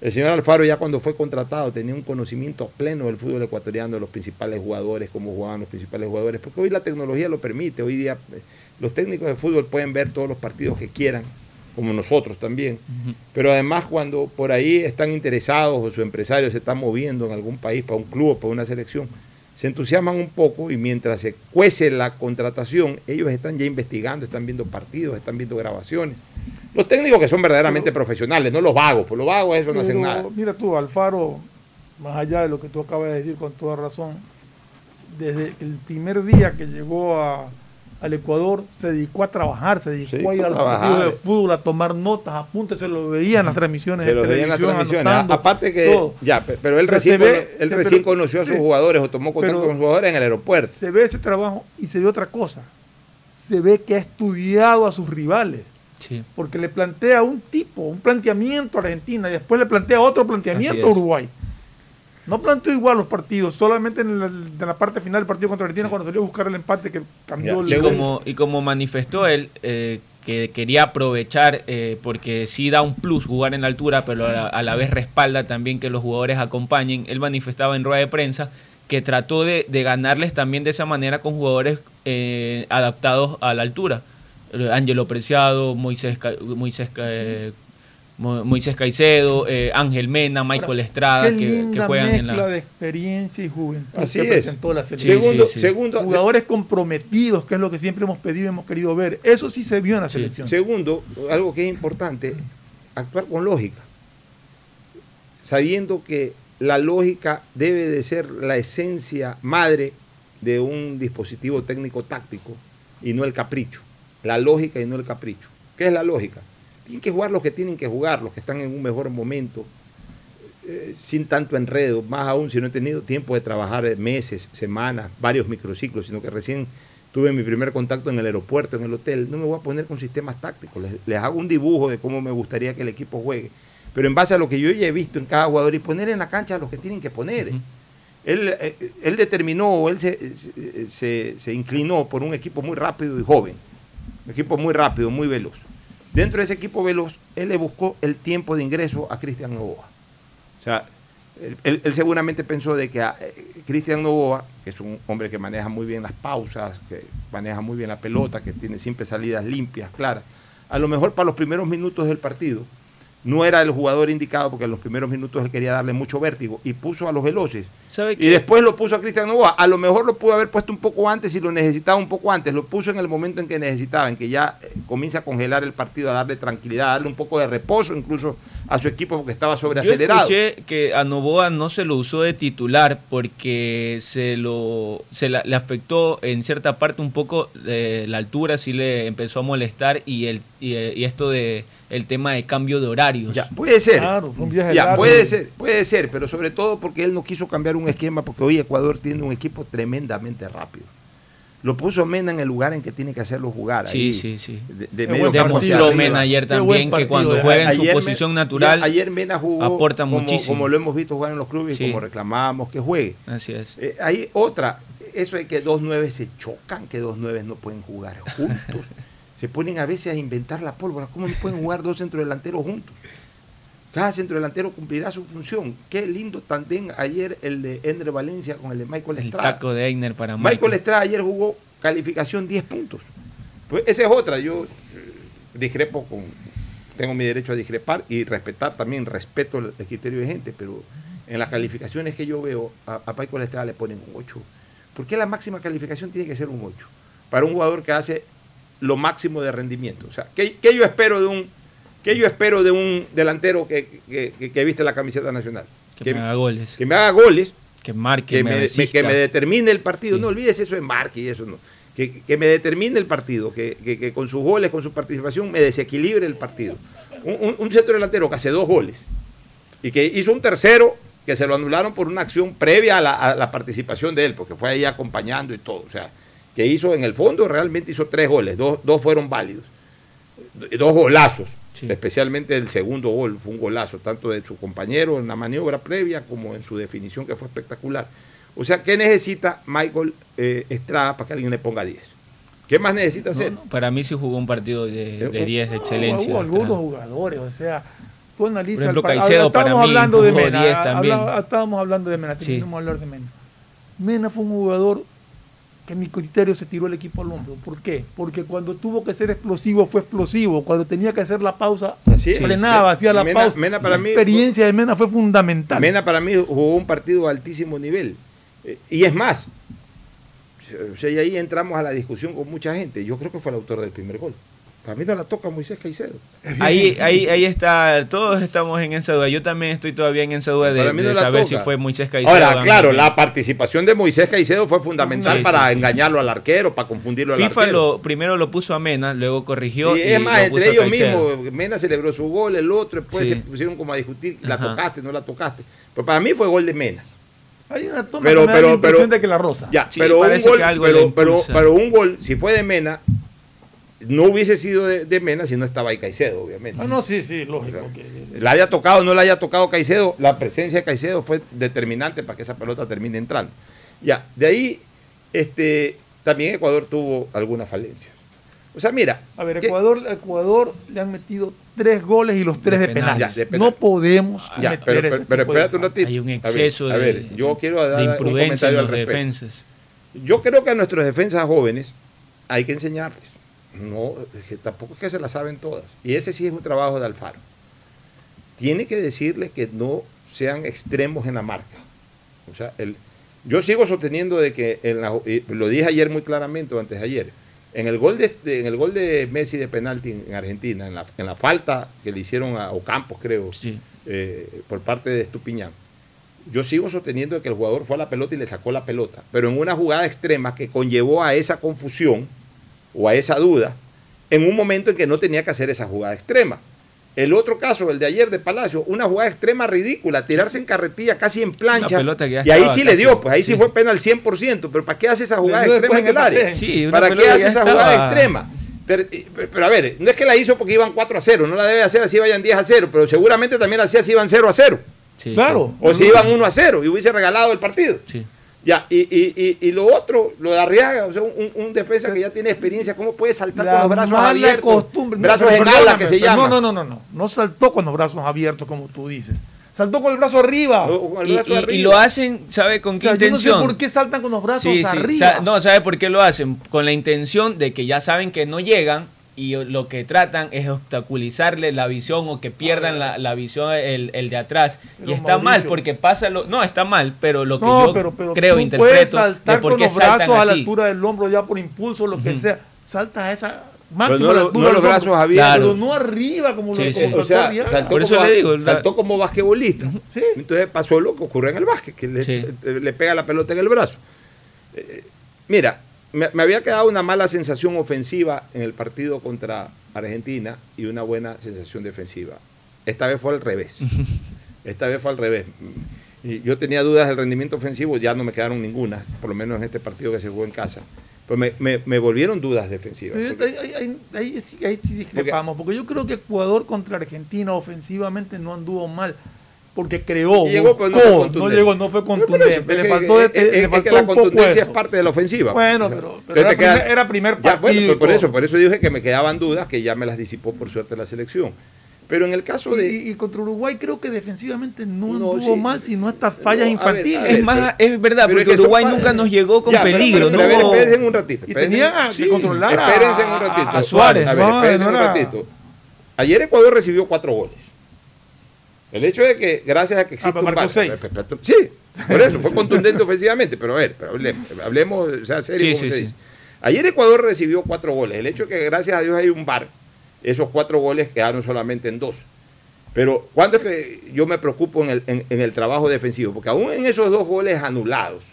El señor Alfaro ya cuando fue contratado tenía un conocimiento pleno del fútbol ecuatoriano, de los principales jugadores, cómo jugaban los principales jugadores, porque hoy la tecnología lo permite, hoy día eh, los técnicos de fútbol pueden ver todos los partidos que quieran, como nosotros también, pero además cuando por ahí están interesados o su empresario se está moviendo en algún país, para un club para una selección, se entusiasman un poco y mientras se cuece la contratación, ellos están ya investigando, están viendo partidos, están viendo grabaciones. Los técnicos que son verdaderamente profesionales, no los vagos, pues los vagos eso no hacen nada. Mira tú, Alfaro, más allá de lo que tú acabas de decir con toda razón, desde el primer día que llegó a- al Ecuador se dedicó a trabajar, se dedicó Sí, a ir al partido de fútbol, a tomar notas, apuntes, se lo veía en las transmisiones Se de los veía en las transmisiones. anotando, Aparte que, todo. ya, pe- pero él O sea, recién, ve- él recién pero- conoció a sus sí. jugadores o tomó contacto con sus jugadores en el aeropuerto. Se ve ese trabajo y se ve otra cosa. Se ve que ha estudiado a sus rivales. Sí. Porque le plantea un tipo, un planteamiento a Argentina y después le plantea otro planteamiento a es. Uruguay. No planteó igual los partidos, solamente en la, en la parte final del partido contra Argentina cuando salió a buscar el empate que cambió Y el como, y como manifestó él, eh, que quería aprovechar, eh, porque sí da un plus jugar en la altura, pero a la, a la vez respalda también que los jugadores acompañen. Él manifestaba en rueda de prensa que trató de, de ganarles también de esa manera con jugadores eh, adaptados a la altura. Eh, Ángelo Preciado, Moisés, Ca- Moisés, eh, Moisés Caicedo, eh, Ángel Mena, Michael Estrada, Qué que, que linda juegan en mezcla la... de experiencia y juventud Así que es. presentó la selección. Segundo- Sí, sí, sí. segundo- jugadores comprometidos, que es lo que siempre hemos pedido y hemos querido ver. Eso sí se vio en la selección. Segundo, algo que es importante, actuar con lógica. Sabiendo que la lógica debe de ser la esencia madre de un dispositivo técnico táctico y no el capricho. La lógica y no el capricho. ¿Qué es la lógica? Tienen que jugar los que tienen que jugar, los que están en un mejor momento, eh, sin tanto enredo, más aún si no he tenido tiempo de trabajar eh, meses, semanas, varios microciclos, sino que recién tuve mi primer contacto en el aeropuerto, en el hotel. No me voy a poner con sistemas tácticos, les, les hago un dibujo de cómo me gustaría que el equipo juegue, pero en base a lo que yo ya he visto en cada jugador y poner en la cancha a los que tienen que poner. Él, eh, él determinó, él se, se- se- se inclinó por un equipo muy rápido y joven, un equipo muy rápido, muy veloz. Dentro de ese equipo veloz, él le buscó el tiempo de ingreso a Cristian Novoa. O sea, él, seguramente pensó de que a, eh, Cristian Novoa, que es un hombre que maneja muy bien las pausas, que maneja muy bien la pelota, que tiene siempre salidas limpias, claras, a lo mejor para los primeros minutos del partido no era el jugador indicado porque en los primeros minutos él quería darle mucho vértigo y puso a los veloces. ¿Sabe Y después lo puso a Cristian Novoa. A lo mejor lo pudo haber puesto un poco antes si lo necesitaba un poco antes. Lo puso en el momento en que necesitaba, en que ya eh, comienza a congelar el partido, a darle tranquilidad, a darle un poco de reposo incluso a su equipo porque estaba Yo sobreacelerado. escuché que a Novoa no se lo usó de titular porque se lo se la- le afectó en cierta parte un poco eh, la altura, sí le empezó a molestar y el y, eh, y esto de el tema de cambio de horarios. Ya, puede ser. Claro, fue un viaje Ya, largo. puede ser, puede ser, pero sobre todo porque él no quiso cambiar un esquema, porque hoy Ecuador tiene un equipo tremendamente rápido. Lo puso Mena en el lugar en que tiene que hacerlo jugar. Sí, ahí, sí, sí. De, de Qué medio buen campo hacia Demostró. Mena ayer también que cuando juega en su posición natural, ayer Mena jugó aporta como, muchísimo. como lo hemos visto jugar en los clubes Sí. y como reclamábamos que juegue. Así es. Eh, hay otra, eso de que dos nueve se chocan, que dos nueve no pueden jugar juntos. [laughs] se ponen a veces a inventar la pólvora. ¿Cómo no pueden jugar dos centrodelanteros juntos? Cada centrodelantero cumplirá su función. Qué lindo tandem ayer el de Endre Valencia con el de Michael El Estrada. taco de Einer para Michael Michael. Estrada ayer jugó calificación 10 puntos. Pues esa es otra. Yo eh, discrepo con. Tengo mi derecho a discrepar y respetar también, respeto el, el criterio de gente, pero en las calificaciones que yo veo, a, a Michael Estrada le ponen un 8. ¿Por qué la máxima calificación tiene que ser un 8? Para un jugador que hace lo máximo de rendimiento. O sea, ¿qué, qué yo espero de un qué yo espero de un delantero que, que, que- que viste la camiseta nacional? Que me haga goles. Que me haga goles, Que marque, que me que me determine el partido. No olvides eso de marque y eso no. Que, que me determine el partido, que, que- que con sus goles, con su participación, me desequilibre el partido. Un, un- un centro delantero que hace dos goles y que hizo un tercero que se lo anularon por una acción previa a la, a la participación de él, porque fue ahí acompañando y todo. O sea, que hizo en el fondo, realmente hizo tres goles, dos, dos fueron válidos, dos golazos. Especialmente el segundo gol fue un golazo, tanto de su compañero en la maniobra previa como en su definición, que fue espectacular. O sea, ¿qué necesita Michael eh, Estrada para que alguien le ponga 10? ¿Qué más necesita hacer? Para mí sí jugó un partido de, de 10 de excelencia. Hubo algunos Estrada. jugadores, o sea, tú analizas. Por ejemplo, el Caicedo estábamos para mí hablando Mena. 10 también. habla- estábamos hablando de Mena, Sí. terminamos de hablar de Mena. Mena fue un jugador que en mi criterio se tiró el equipo al hombro. ¿Por qué? Porque cuando tuvo que ser explosivo fue explosivo. Cuando tenía que hacer la pausa, Así frenaba, hacía la Mena- pausa. Mena para la mí- experiencia de Mena fue fundamental. Mena para mí jugó un partido de altísimo nivel. Eh, y es más, o sea, y ahí entramos a la discusión con mucha gente. Yo creo que fue el autor del primer gol. Para mí no la toca Moisés Caicedo. Ahí, ahí, ahí está, todos estamos en esa duda. Yo también estoy todavía en esa duda de, no de saber toca. si fue Moisés Caicedo. Ahora, claro, la participación de Moisés Caicedo fue fundamental Sí, para sí, sí. engañarlo al arquero, para confundirlo al FIFA arquero. lo, primero lo puso a Mena, luego corrigió. Y y es más, entre ellos mismos, Mena celebró su gol, el otro, después Sí. se pusieron como a discutir, la Ajá. tocaste, no la tocaste. Pero para mí fue gol de Mena. Hay una toma Pero- que me da pero- la impresión pero- de que la rosa. Ya, Sí, pero un gol, que algo le pero, pero, impulsa. pero un gol, si fue de Mena, no hubiese sido de, de Mena si no estaba ahí Caicedo, obviamente. Ah, no, sí, sí, lógico. que- La haya tocado o no la haya tocado Caicedo, la presencia de Caicedo fue determinante para que esa pelota termine entrando. Ya, de ahí, este, también Ecuador tuvo algunas falencias. O sea, mira, A ver, que- Ecuador, Ecuador le han metido tres goles y los tres de, De penales. penales. Ya, de penal. No podemos Ya, meter pero, ese pero, pero de espérate un ratito. Hay un A ver, exceso a ver, de, yo quiero dar de un imprudencia en comentario al los respecto. defensas. Yo creo que a nuestros defensas jóvenes hay que enseñarles. No, que tampoco es que se la saben todas. Y ese sí es un trabajo de Alfaro. Tiene que decirles que no sean extremos en la marca. O sea, el, yo sigo sosteniendo de que, en la- lo dije ayer muy claramente o antes de ayer, en el gol de, en el gol de Messi de penalti en Argentina, en la, en la falta que le hicieron a Ocampos, creo, eh, por parte de Estupiñán, yo sigo sosteniendo de que el jugador fue a la pelota y le sacó la pelota, pero en una jugada extrema que conllevó a esa confusión o a esa duda, en un momento en que no tenía que hacer esa jugada extrema. El otro caso, el de ayer de Palacio, una jugada extrema ridícula, tirarse en carretilla, casi en plancha. Una pelota que ya y ahí sí le dio, pues ahí sí, sí. fue penal 100%, pero ¿para qué hace esa jugada extrema en el área? Sí, ¿Para qué hace esa estaba- jugada extrema? Pero, pero a ver, no es que la hizo porque iban 4 a 0, no la debe hacer así vayan 10 a 0, pero seguramente también la hacía si iban 0 a 0. Sí, Claro. O si iban 1 a 0 y hubiese regalado el partido. Sí. Ya, y, y, y, y lo otro, lo de Arriaga, o sea, un, un defensa que ya tiene experiencia, ¿cómo puede saltar La con los brazos mala abiertos? costumbre. No, brazos pero en ala perdóname, que se llama. No, no, no, no, no. No saltó con los brazos abiertos como tú dices. Saltó con el brazo arriba. O con el Y, brazo y- y arriba. lo hacen, ¿sabe con O qué sea, yo no sé intención? por qué saltan con los brazos Sí, sí. arriba. Sa- no, ¿sabe por qué lo hacen? Con la intención de que ya saben que no llegan y lo que tratan es obstaculizarle la visión o que pierdan la, la visión el, el de atrás. Pero, y está mal porque pasa lo... No, está mal, pero lo que no, yo pero, pero creo, tú interpreto, de saltar por con qué los brazos a la altura del hombro ya por impulso, lo que sea. Salta a esa Pero máxima no, no los brazos abiertos. Pero no arriba como Sí, lo sí. o sea, saltó Por eso como, le digo, la- saltó como basquetbolista. Sí. Entonces pasó lo que ocurre en el básquet, que le, Sí. le pega la pelota en el brazo. Eh, mira, me, me había quedado una mala sensación ofensiva en el partido contra Argentina y una buena sensación defensiva. Esta vez fue al revés. [laughs] Esta vez fue al revés. Y yo tenía dudas del rendimiento ofensivo, ya no me quedaron ninguna, por lo menos en este partido que se jugó en casa. Pues me, me- me volvieron dudas defensivas. Porque- ahí, ahí- ahí ahí sí discrepamos, porque yo creo que Ecuador contra Argentina ofensivamente no anduvo mal, porque creó, llegó, no llegó, no fue Pero por eso, contundente, es le que- faltó, es- de- es- le es faltó que la un poco contundencia es parte de la ofensiva. Bueno, pero, era, queda- primer, era primer Ya, partido. bueno, y pero por eso, por eso dije que me quedaban dudas que ya me las disipó por suerte la selección. Pero en el caso de. Y, y contra Uruguay creo que defensivamente no, No, anduvo sí. mal, sino estas fallas No, a ver, infantiles. ver, Es más, pero- es verdad, pero es porque que Uruguay nunca nos llegó con Ya, pero- peligro, pero, pero, a ver, ¿no? espérense un ratito. Y tenían que controlar a- Espérense un ratito. a Suárez, A ver, ¿no? espérense No un ratito. Ayer Ecuador recibió cuatro goles. El hecho de que, gracias a que existe pero un marcó VAR-. Sí, por eso, fue contundente ofensivamente, pero a ver, pero hablemos, hablemos, o sea, serio, Sí, como sí, se sí. dice. Ayer Ecuador recibió cuatro goles. El hecho de que, gracias a Dios, hay un VAR, esos cuatro goles quedaron solamente en dos. Pero, ¿cuándo es que yo me preocupo en el, en- en el trabajo defensivo? Porque aún en esos dos goles anulados,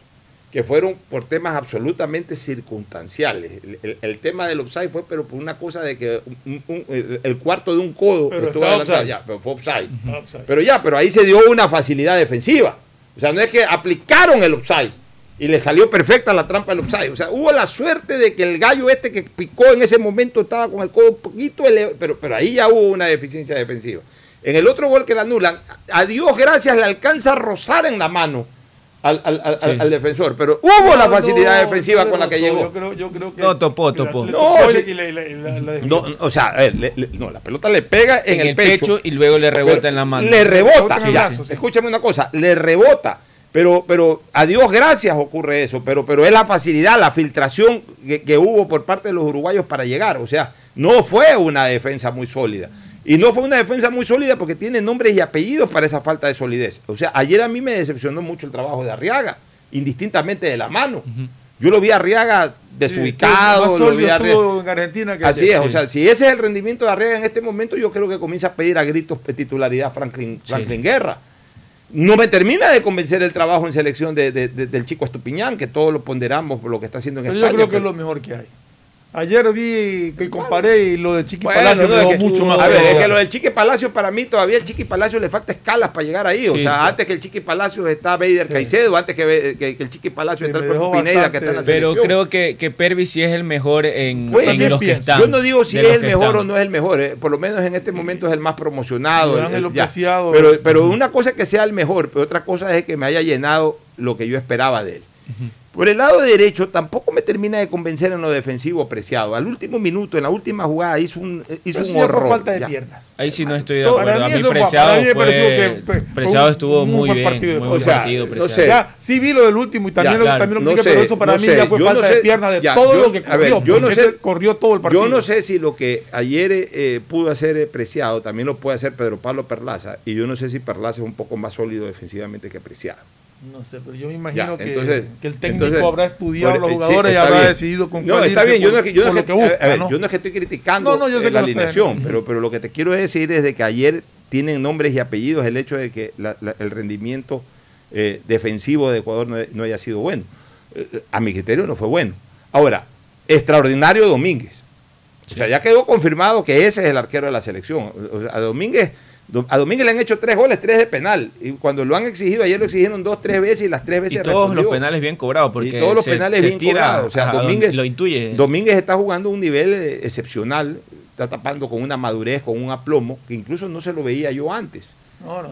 que fueron por temas absolutamente circunstanciales. El, el- el tema del offside fue, pero por una cosa de que un- un- el, el cuarto de un codo Pero estuvo adelantado, ya, pero fue offside. Offside. Pero ya, pero ahí se dio una facilidad defensiva. O sea, no es que aplicaron el offside y le salió perfecta la trampa del offside. O sea, hubo la suerte de que el gallo este que picó en ese momento estaba con el codo un poquito elevado, pero, pero ahí ya hubo una deficiencia defensiva. En el otro gol que le anulan, a Dios gracias le alcanza a rozar en la mano al, al- al- Sí. al defensor, pero hubo la No, facilidad no, defensiva no con la que llegó. Yo creo, yo creo que No, topó, topó. le No, o sea, a ver, le- le- no, la pelota le pega en, en el pecho, y luego le rebota Pero en la mano. Le rebota, Sí, ya, sí, sí. escúchame una cosa, le rebota. Pero, pero a Dios gracias ocurre eso, pero, pero es la facilidad, la filtración que, que hubo por parte de los uruguayos para llegar. O sea, no fue una defensa muy sólida. Y no fue una defensa muy sólida porque tiene nombres y apellidos para esa falta de solidez. O sea, ayer a mí me decepcionó mucho el trabajo de Arriaga. indistintamente de la mano. Yo lo vi a Arriaga desubicado. lo vi a Arriaga- estuvo en Argentina que Así es, Sí. o sea, si ese es el rendimiento de Arriaga en este momento, yo creo que comienza a pedir a gritos de titularidad Franklin, Franklin Guerra. No me termina de convencer el trabajo en selección de- de- de- del chico Estupiñán, que todos lo ponderamos por lo que está haciendo en Pero yo España. creo que es lo mejor que hay. Ayer vi que comparé y lo de Chiqui Bueno, Palacio no, que- mucho más. A ver, es que lo del Chiqui Palacio para mí todavía el Chiqui Palacio le falta escalas para llegar ahí. o Sí, sea, sí. antes que el Chiqui Palacio está Bader Caicedo, antes que, Be- que- que el Chiqui Palacio está el propio Pineda que está en la Pero selección. creo que, que Pervis sí es el mejor en, Puede en los que están. Yo no digo si es el mejor están. o no es el mejor, eh, por lo menos en este momento es el más promocionado. Dan el- el. Pero, pero una cosa es que sea el mejor, pero otra cosa es que me haya llenado lo que yo esperaba de él. Por el lado derecho tampoco me termina de convencer en lo defensivo apreciado. Al último minuto, en la última jugada, hizo un, hizo un fue horror. falta de ya. piernas. Ahí sí no estoy de acuerdo. para A mí Preciado, para mí me fue- pareció que fue- fue Preciado un estuvo muy muy buen bien. partido muy Preciado. buen O sea, partido, no Preciado. sé. Ya, sí vi lo del último y también, Ya, lo, claro, también lo no sé, pero eso para no mí sé, ya fue yo no falta sé, de piernas de ya, todo yo- lo que ver, corrió. yo no sé- corrió todo el partido. Yo no sé si lo que ayer eh, pudo hacer eh, Preciado también lo puede hacer Pedro Pablo Perlaza. Y yo no sé si Perlaza es un poco más sólido defensivamente que Preciado. No sé, pero yo me imagino Ya, que, entonces- que el técnico entonces, habrá estudiado por- los sí, jugadores y habrá bien. decidido con No, está bien. Yo no, es que- yo no es que- lo que busca, a ver, ¿no? yo no es que estoy criticando No, no, yo sé eh, que la alineación, pero, pero lo que te quiero decir es de que ayer tienen nombres y apellidos el hecho de que la- la- el rendimiento eh, defensivo de Ecuador no, no haya sido bueno. Eh, A mi criterio no fue bueno. Ahora, extraordinario Domínguez. O sea, ya quedó confirmado que ese es el arquero de la selección. O sea, a Domínguez, a Domínguez le han hecho tres goles, tres de penal. Y cuando lo han exigido, ayer lo exigieron dos, tres veces y las tres Y veces todos los respondió. penales bien cobrados. Porque y todos los se- penales se bien tira cobrados. O sea, Domínguez, lo intuye. Domínguez está jugando a un nivel eh, excepcional. Está tapando con una madurez, con un aplomo, que incluso no se lo veía yo antes. No, no,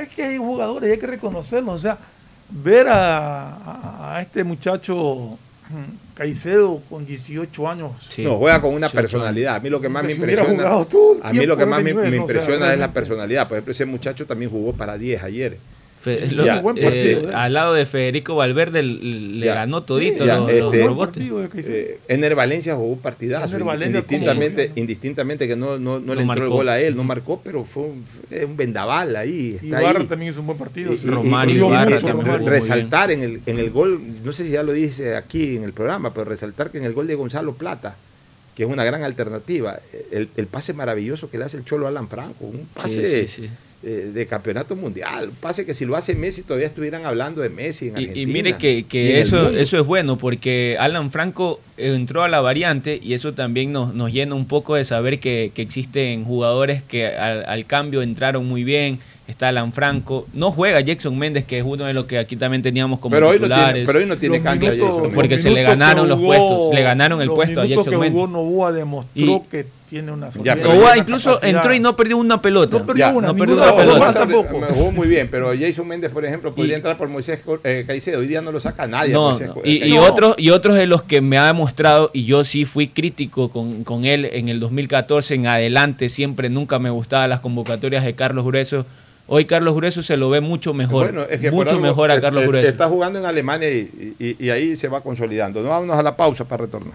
es que hay jugadores, hay que reconocerlos. O sea, ver a, a- a este muchacho Caicedo con 18 años. No, juega con una personalidad. A mí lo que más me impresiona. A mí lo que más me, nivel, me ¿no? O sea, impresiona es la personalidad. Por ejemplo, ese muchacho también jugó para 10 ayer. Fe- lo- Ya, eh, este- al lado de Federico Valverde le Ya. ganó todito Ya, los, este, los. Eh, Ener Valencia jugó un partidazo. Indistintamente, indistintamente que no, no, no le entró el marcó. gol a él, no marcó, pero fue un, fue un vendaval ahí. Está Ibarra ahí. también hizo un buen partido. Y- Romario y- Ibarra y- también y- jugó muy resaltar en el, en el gol, no sé si ya lo dice aquí en el programa, pero resaltar que en el gol de Gonzalo Plata, que es una gran alternativa, el, el pase maravilloso que le hace el Cholo Alan Franco, un pase sí, sí. Eh, de campeonato mundial, un pase que si lo hace Messi todavía estuvieran hablando de Messi en Y, Argentina. y mire que, que eso, eso es bueno porque Alan Franco entró a la variante y eso también nos, nos llena un poco de saber que, que existen jugadores que al, al cambio entraron muy bien. Está Alan Franco, no juega Jackson Méndez, que es uno de los que aquí también teníamos como Pero hoy no titulares. tiene- pero hoy no tiene Los cancha minutos- Jason los Porque se le ganaron los jugó- puestos, le ganaron el puesto a Jackson que jugó Méndez. Novoa demostró Y- que tiene una Ya, incluso capacidad. entró y no perdió una pelota. No perdió Ya, una, no perdió una pelota. pelota. tampoco. Me jugó muy bien, pero Jason Méndez, por ejemplo, podría Y- entrar por Moisés eh, Caicedo. Hoy día no lo saca nadie. a No, Moisés no. Y, y Caicedo. otros y otros de los que me ha demostrado y yo sí fui crítico con, con él en el 2014 en adelante siempre nunca me gustaban las convocatorias de Carlos Grueso hoy Carlos Grueso se lo ve mucho mejor Bueno, es que mucho algo, mejor a eh, Carlos eh, Grueso Está jugando en Alemania y, y- y ahí se va consolidando. No, vámonos a la pausa para retornar.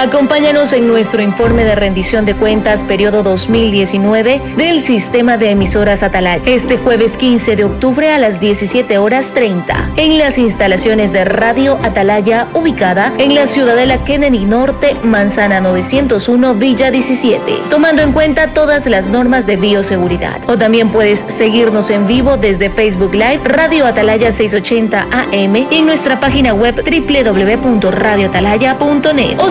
Acompáñanos en nuestro informe de rendición de cuentas periodo 2019 del sistema de emisoras Atalaya. Este jueves 15 de octubre a las 17 horas 30 en las instalaciones de Radio Atalaya ubicada en la Ciudadela Kennedy Norte, Manzana 901, Villa 17, tomando en cuenta todas las normas de bioseguridad. O también puedes seguirnos en vivo desde Facebook Live Radio Atalaya 680 AM y en nuestra página web www.radioatalaya.net o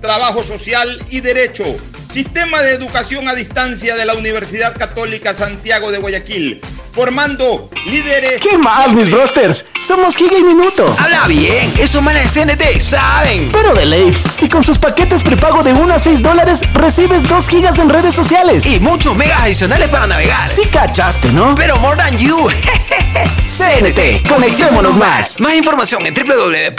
trabajo social y derecho. Sistema de educación a distancia de la Universidad Católica Santiago de Guayaquil. formando líderes. ¿Qué más, mis brosters? Somos Giga y Minuto. Habla bien, esos manes de CNT saben. Pero de Leif. Y con sus paquetes prepago de 1 a 6 dólares, recibes 2 gigas en redes sociales. Y muchos megas adicionales para navegar. Sí cachaste, ¿no? Pero more than you. [laughs] CNT, conectémonos más. Más información en www.cnt.com.es.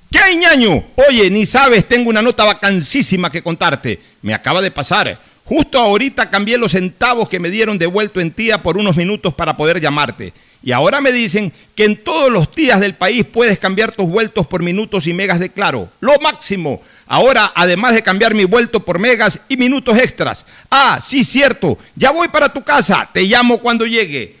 ¿Qué hay, ñaño? Oye, ni sabes, tengo una nota vacancísima que contarte. Me acaba de pasar. Justo ahorita cambié los centavos que me dieron de vuelto en tía por unos minutos para poder llamarte. Y ahora me dicen que en todos los días del país puedes cambiar tus vueltos por minutos y megas de claro. Lo máximo. Ahora, además de cambiar mi vuelto por megas y minutos extras. Ah, sí, cierto. Ya voy para tu casa. Te llamo cuando llegue.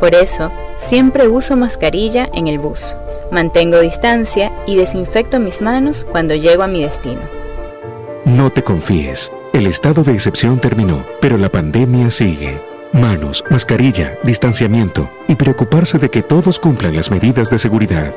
Por eso, siempre uso mascarilla en el bus. Mantengo distancia y desinfecto mis manos cuando llego a mi destino. No te confíes. El estado de excepción terminó, pero la pandemia sigue. Manos, mascarilla, distanciamiento y preocuparse de que todos cumplan las medidas de seguridad.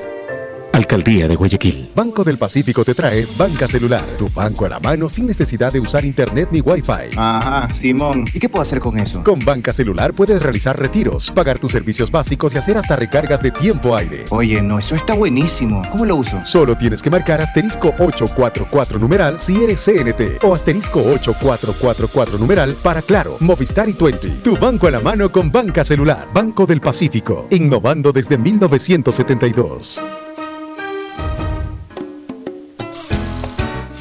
Alcaldía de Guayaquil. Banco del Pacífico te trae Banca Celular, tu banco a la mano sin necesidad de usar internet ni wifi. Ajá, Simón. ¿Y qué puedo hacer con eso? Con Banca Celular puedes realizar retiros, pagar tus servicios básicos y hacer hasta recargas de tiempo aire. Oye, no, eso está buenísimo. ¿Cómo lo uso? Solo tienes que marcar asterisco 844 numeral si eres CNT o asterisco 8444 numeral para Claro, Movistar y Twenty. Tu banco a la mano con Banca Celular. Banco del Pacífico, innovando desde 1972.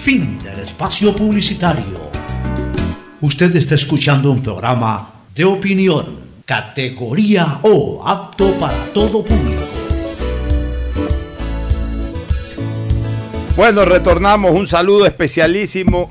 Fin del espacio publicitario. Usted está escuchando un programa de opinión, categoría O, apto para todo público. Bueno, retornamos. Un saludo especialísimo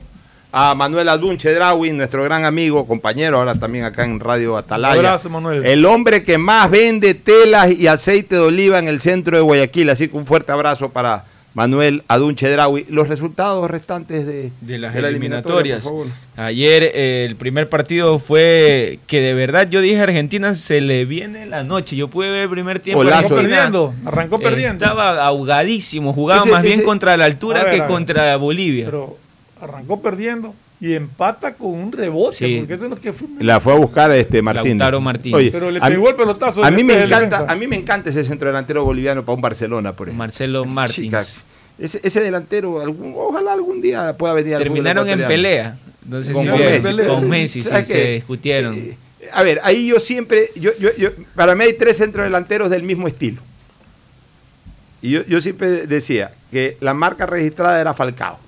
a Manuel Adunche Drawi, nuestro gran amigo, compañero, ahora también acá en Radio Atalaya. Abrazo, Manuel. El hombre que más vende telas y aceite de oliva en el centro de Guayaquil. Así que un fuerte abrazo para Manuel Adunche Drawi. Los resultados restantes de, de las de la eliminatorias. por favor. Ayer eh, el primer partido fue que de verdad yo dije Argentina se le viene la noche. Yo pude ver el primer tiempo. Arrancó perdiendo, arrancó perdiendo. Estaba ahogadísimo, jugaba Ese- más bien contra la altura A ver, que a contra Bolivia. Pero arrancó perdiendo y empata con un rebote, Sí. porque eso es lo que fue. La fue a buscar este Martín. Lautaro Martínez. Pero le a mí- pegó el pelotazo A mí me encanta, defensa. a mí me encanta ese centro delantero boliviano para un Barcelona, por ejemplo. Marcelo Martins. Ese, ese delantero, algún- ojalá algún día pueda venir al fútbol Terminaron en pelea. No sé Con si Messi. vieron. con Messi, sí, ¿Sabes se discutieron. A ver, ahí yo siempre, yo, yo, yo, para mí hay tres centrodelanteros del mismo estilo. Y yo, yo siempre decía que la marca registrada era Falcao.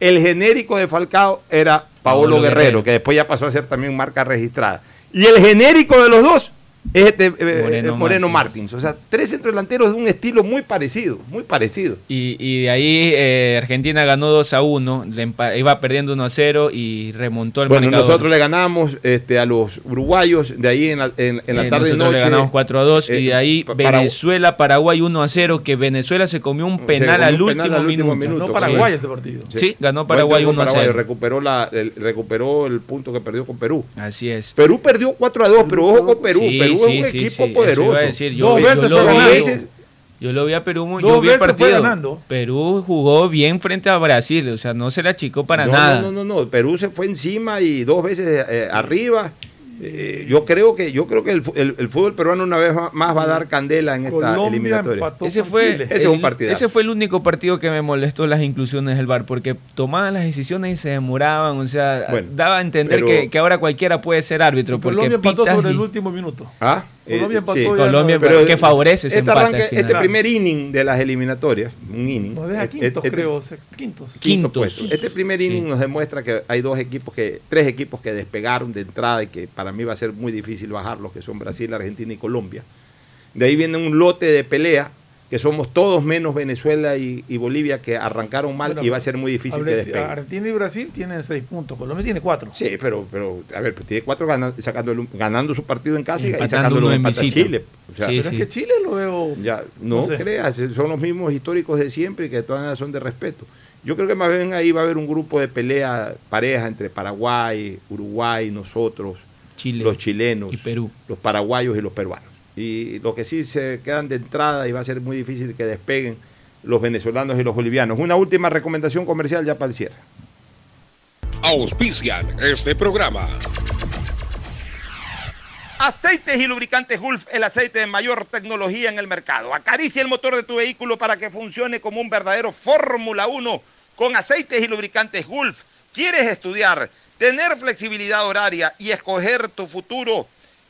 El genérico de Falcao era Paolo Paolo Guerrero, Guerrero. que después ya pasó a ser también marca registrada. Y el genérico de los dos es este eh, Moreno Moreno, Martins. Martins. O sea, tres centrodelanteros de un estilo muy parecido, muy parecido. Y, y de ahí eh, Argentina ganó 2 a 1, le empa- iba perdiendo 1 a 0 y remontó el Bueno, marcador. nosotros le ganamos este, a los uruguayos de ahí en la, en, en la Eh, tarde y nosotros noche. le ganamos 4 a 2 y eh, de ahí pa- para- Venezuela, Paraguay 1 a 0, que Venezuela se comió un penal, comió al, un último penal al último minuto. minuto, No Paraguay sí. ese partido. Sí, ganó Buen Paraguay triunfo 1 a Paraguay, 0. Recuperó, la, el- recuperó el punto que perdió con Perú. Así es. Perú perdió 4 a 2, pero ojo con Perú. Sí, Perú sí, es un sí, equipo sí, eso poderoso. iba a decir, yo, Dos yo veces lo vi, ganando. yo lo vi a Perú, muy- yo vi el partido. Perú jugó bien frente a Brasil, o sea, no se la achicó para no, nada. No, no, no, no. Perú se fue encima y dos veces eh, arriba. Eh, yo creo que yo creo que el, el- el fútbol peruano una vez más va a dar candela en esta Colombia eliminatoria. empató Ese fue, Chile. Ese es un el- ese fue el único partido que me molestó las inclusiones del VAR, porque tomaban las decisiones y se demoraban, o sea, Bueno, daba a entender pero- que, que ahora cualquiera puede ser árbitro. porque Colombia empató sobre y- el último minuto. Ah, Colombia eh, empató sí. ya Colombia, no- pero que favorece ese este, empate arranque- al final. este primer inning de las eliminatorias, un inning. Nos deja eh, quintos, este- creo, sext- quintos. quinto Quintos. puesto. Este primer Sí. inning nos demuestra que hay dos equipos que, tres equipos que despegaron de entrada y que para mí va a ser muy difícil bajarlos, que son Brasil, Argentina y Colombia. De ahí viene un lote de pelea que somos todos menos Venezuela y, y Bolivia que arrancaron mal Bueno, y va a ser muy difícil que despeguen. Argentina y Brasil tienen seis puntos. Colombia tiene cuatro. Sí, pero, pero a ver, pues tiene cuatro ganas, sacando el- ganando su partido en casa y, y sacándolo en en empate a visita. Chile. O sea, Sí, Pero es que Chile lo veo. ya, no, No sé. creas, son los mismos históricos de siempre y que de todas maneras son de respeto. Yo creo que más bien ahí va a haber un grupo de pelea pareja entre Paraguay, Uruguay, nosotros, Chile los chilenos, y Perú. los paraguayos y los peruanos. Y lo que sí se quedan de entrada y va a ser muy difícil que despeguen los venezolanos y los bolivianos. Una última recomendación comercial ya para el cierre. Auspician este programa. Aceites y lubricantes Gulf, el aceite de mayor tecnología en el mercado. Acaricia el motor de tu vehículo para que funcione como un verdadero Fórmula 1 con aceites y lubricantes Gulf. ¿Quieres estudiar, tener flexibilidad horaria y escoger tu futuro?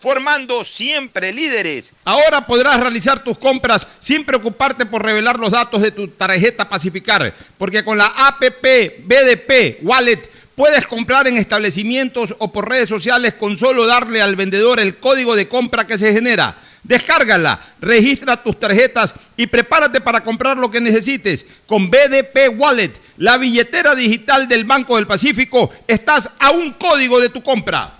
formando siempre líderes. Ahora podrás realizar tus compras sin preocuparte por revelar los datos de tu tarjeta Pacificar, porque con la APP BDP Wallet puedes comprar en establecimientos o por redes sociales con solo darle al vendedor el código de compra que se genera. Descárgala, registra tus tarjetas y prepárate para comprar lo que necesites. Con BDP Wallet, la billetera digital del Banco del Pacífico, estás a un código de tu compra.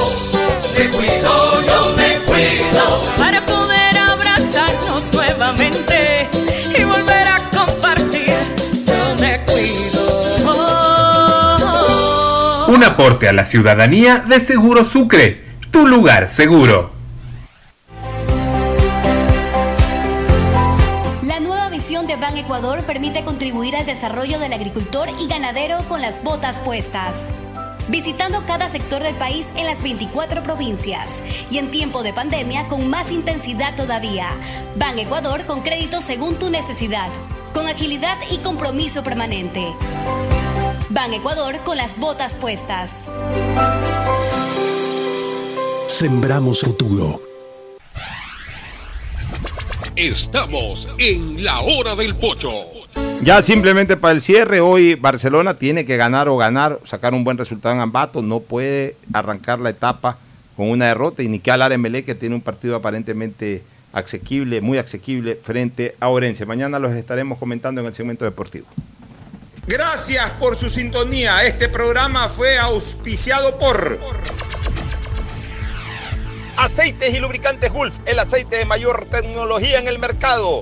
Me cuido, yo me cuido para poder abrazarnos nuevamente y volver a compartir. Yo me cuido. Un aporte a la ciudadanía de Seguro Sucre, tu lugar seguro. La nueva visión de Ban Ecuador permite contribuir al desarrollo del agricultor y ganadero con las botas puestas. Visitando cada sector del país en las 24 provincias y en tiempo de pandemia con más intensidad todavía. Ban Ecuador con crédito según tu necesidad, con agilidad y compromiso permanente. Ban Ecuador con las botas puestas. Sembramos futuro. Estamos en la hora del pocho. Ya simplemente para el cierre, hoy Barcelona tiene que ganar o ganar, sacar un buen resultado en Ambato, no puede arrancar la etapa con una derrota y ni que hablar Emelec que tiene un partido aparentemente asequible, muy asequible frente a Orense. Mañana los estaremos comentando en el segmento deportivo. Gracias por su sintonía. Este programa fue auspiciado por Aceites y lubricantes Gulf, el aceite de mayor tecnología en el mercado.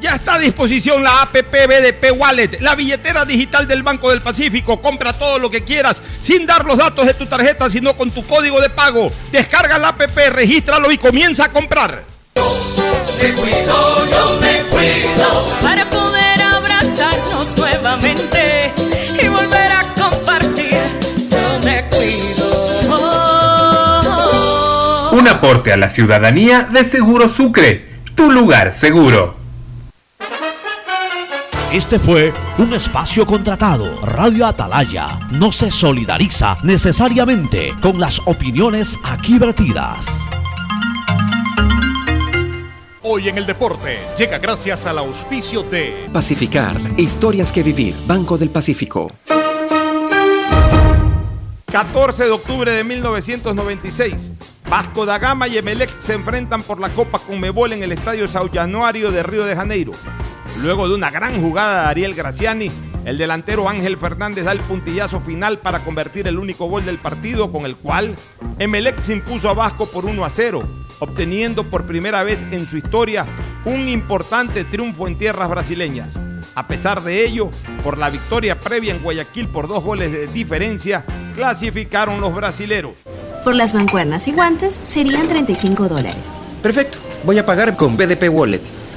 Ya está a disposición la APP BDP Wallet, la billetera digital del Banco del Pacífico. Compra todo lo que quieras sin dar los datos de tu tarjeta, sino con tu código de pago. Descarga la APP, regístralo y comienza a comprar. Me cuido, yo me cuido para poder abrazarnos nuevamente y volver a compartir. Yo me cuido. Un aporte a la ciudadanía de Seguro Sucre, tu lugar seguro. Este fue un espacio contratado. Radio Atalaya no se solidariza necesariamente con las opiniones aquí vertidas. Hoy en el deporte llega gracias al auspicio de Pacificar, historias que vivir, Banco del Pacífico. 14 de octubre de 1996. Vasco da Gama y Emelec se enfrentan por la Copa Conmebol en el Estadio Sao Januario de Río de Janeiro. Luego de una gran jugada de Ariel Graciani, el delantero Ángel Fernández da el puntillazo final para convertir el único gol del partido con el cual Emelec se impuso a Vasco por 1 a 0, obteniendo por primera vez en su historia un importante triunfo en tierras brasileñas. A pesar de ello, por la victoria previa en Guayaquil por dos goles de diferencia, clasificaron los brasileros. Por las mancuernas y guantes serían 35 dólares. Perfecto, voy a pagar con BDP Wallet.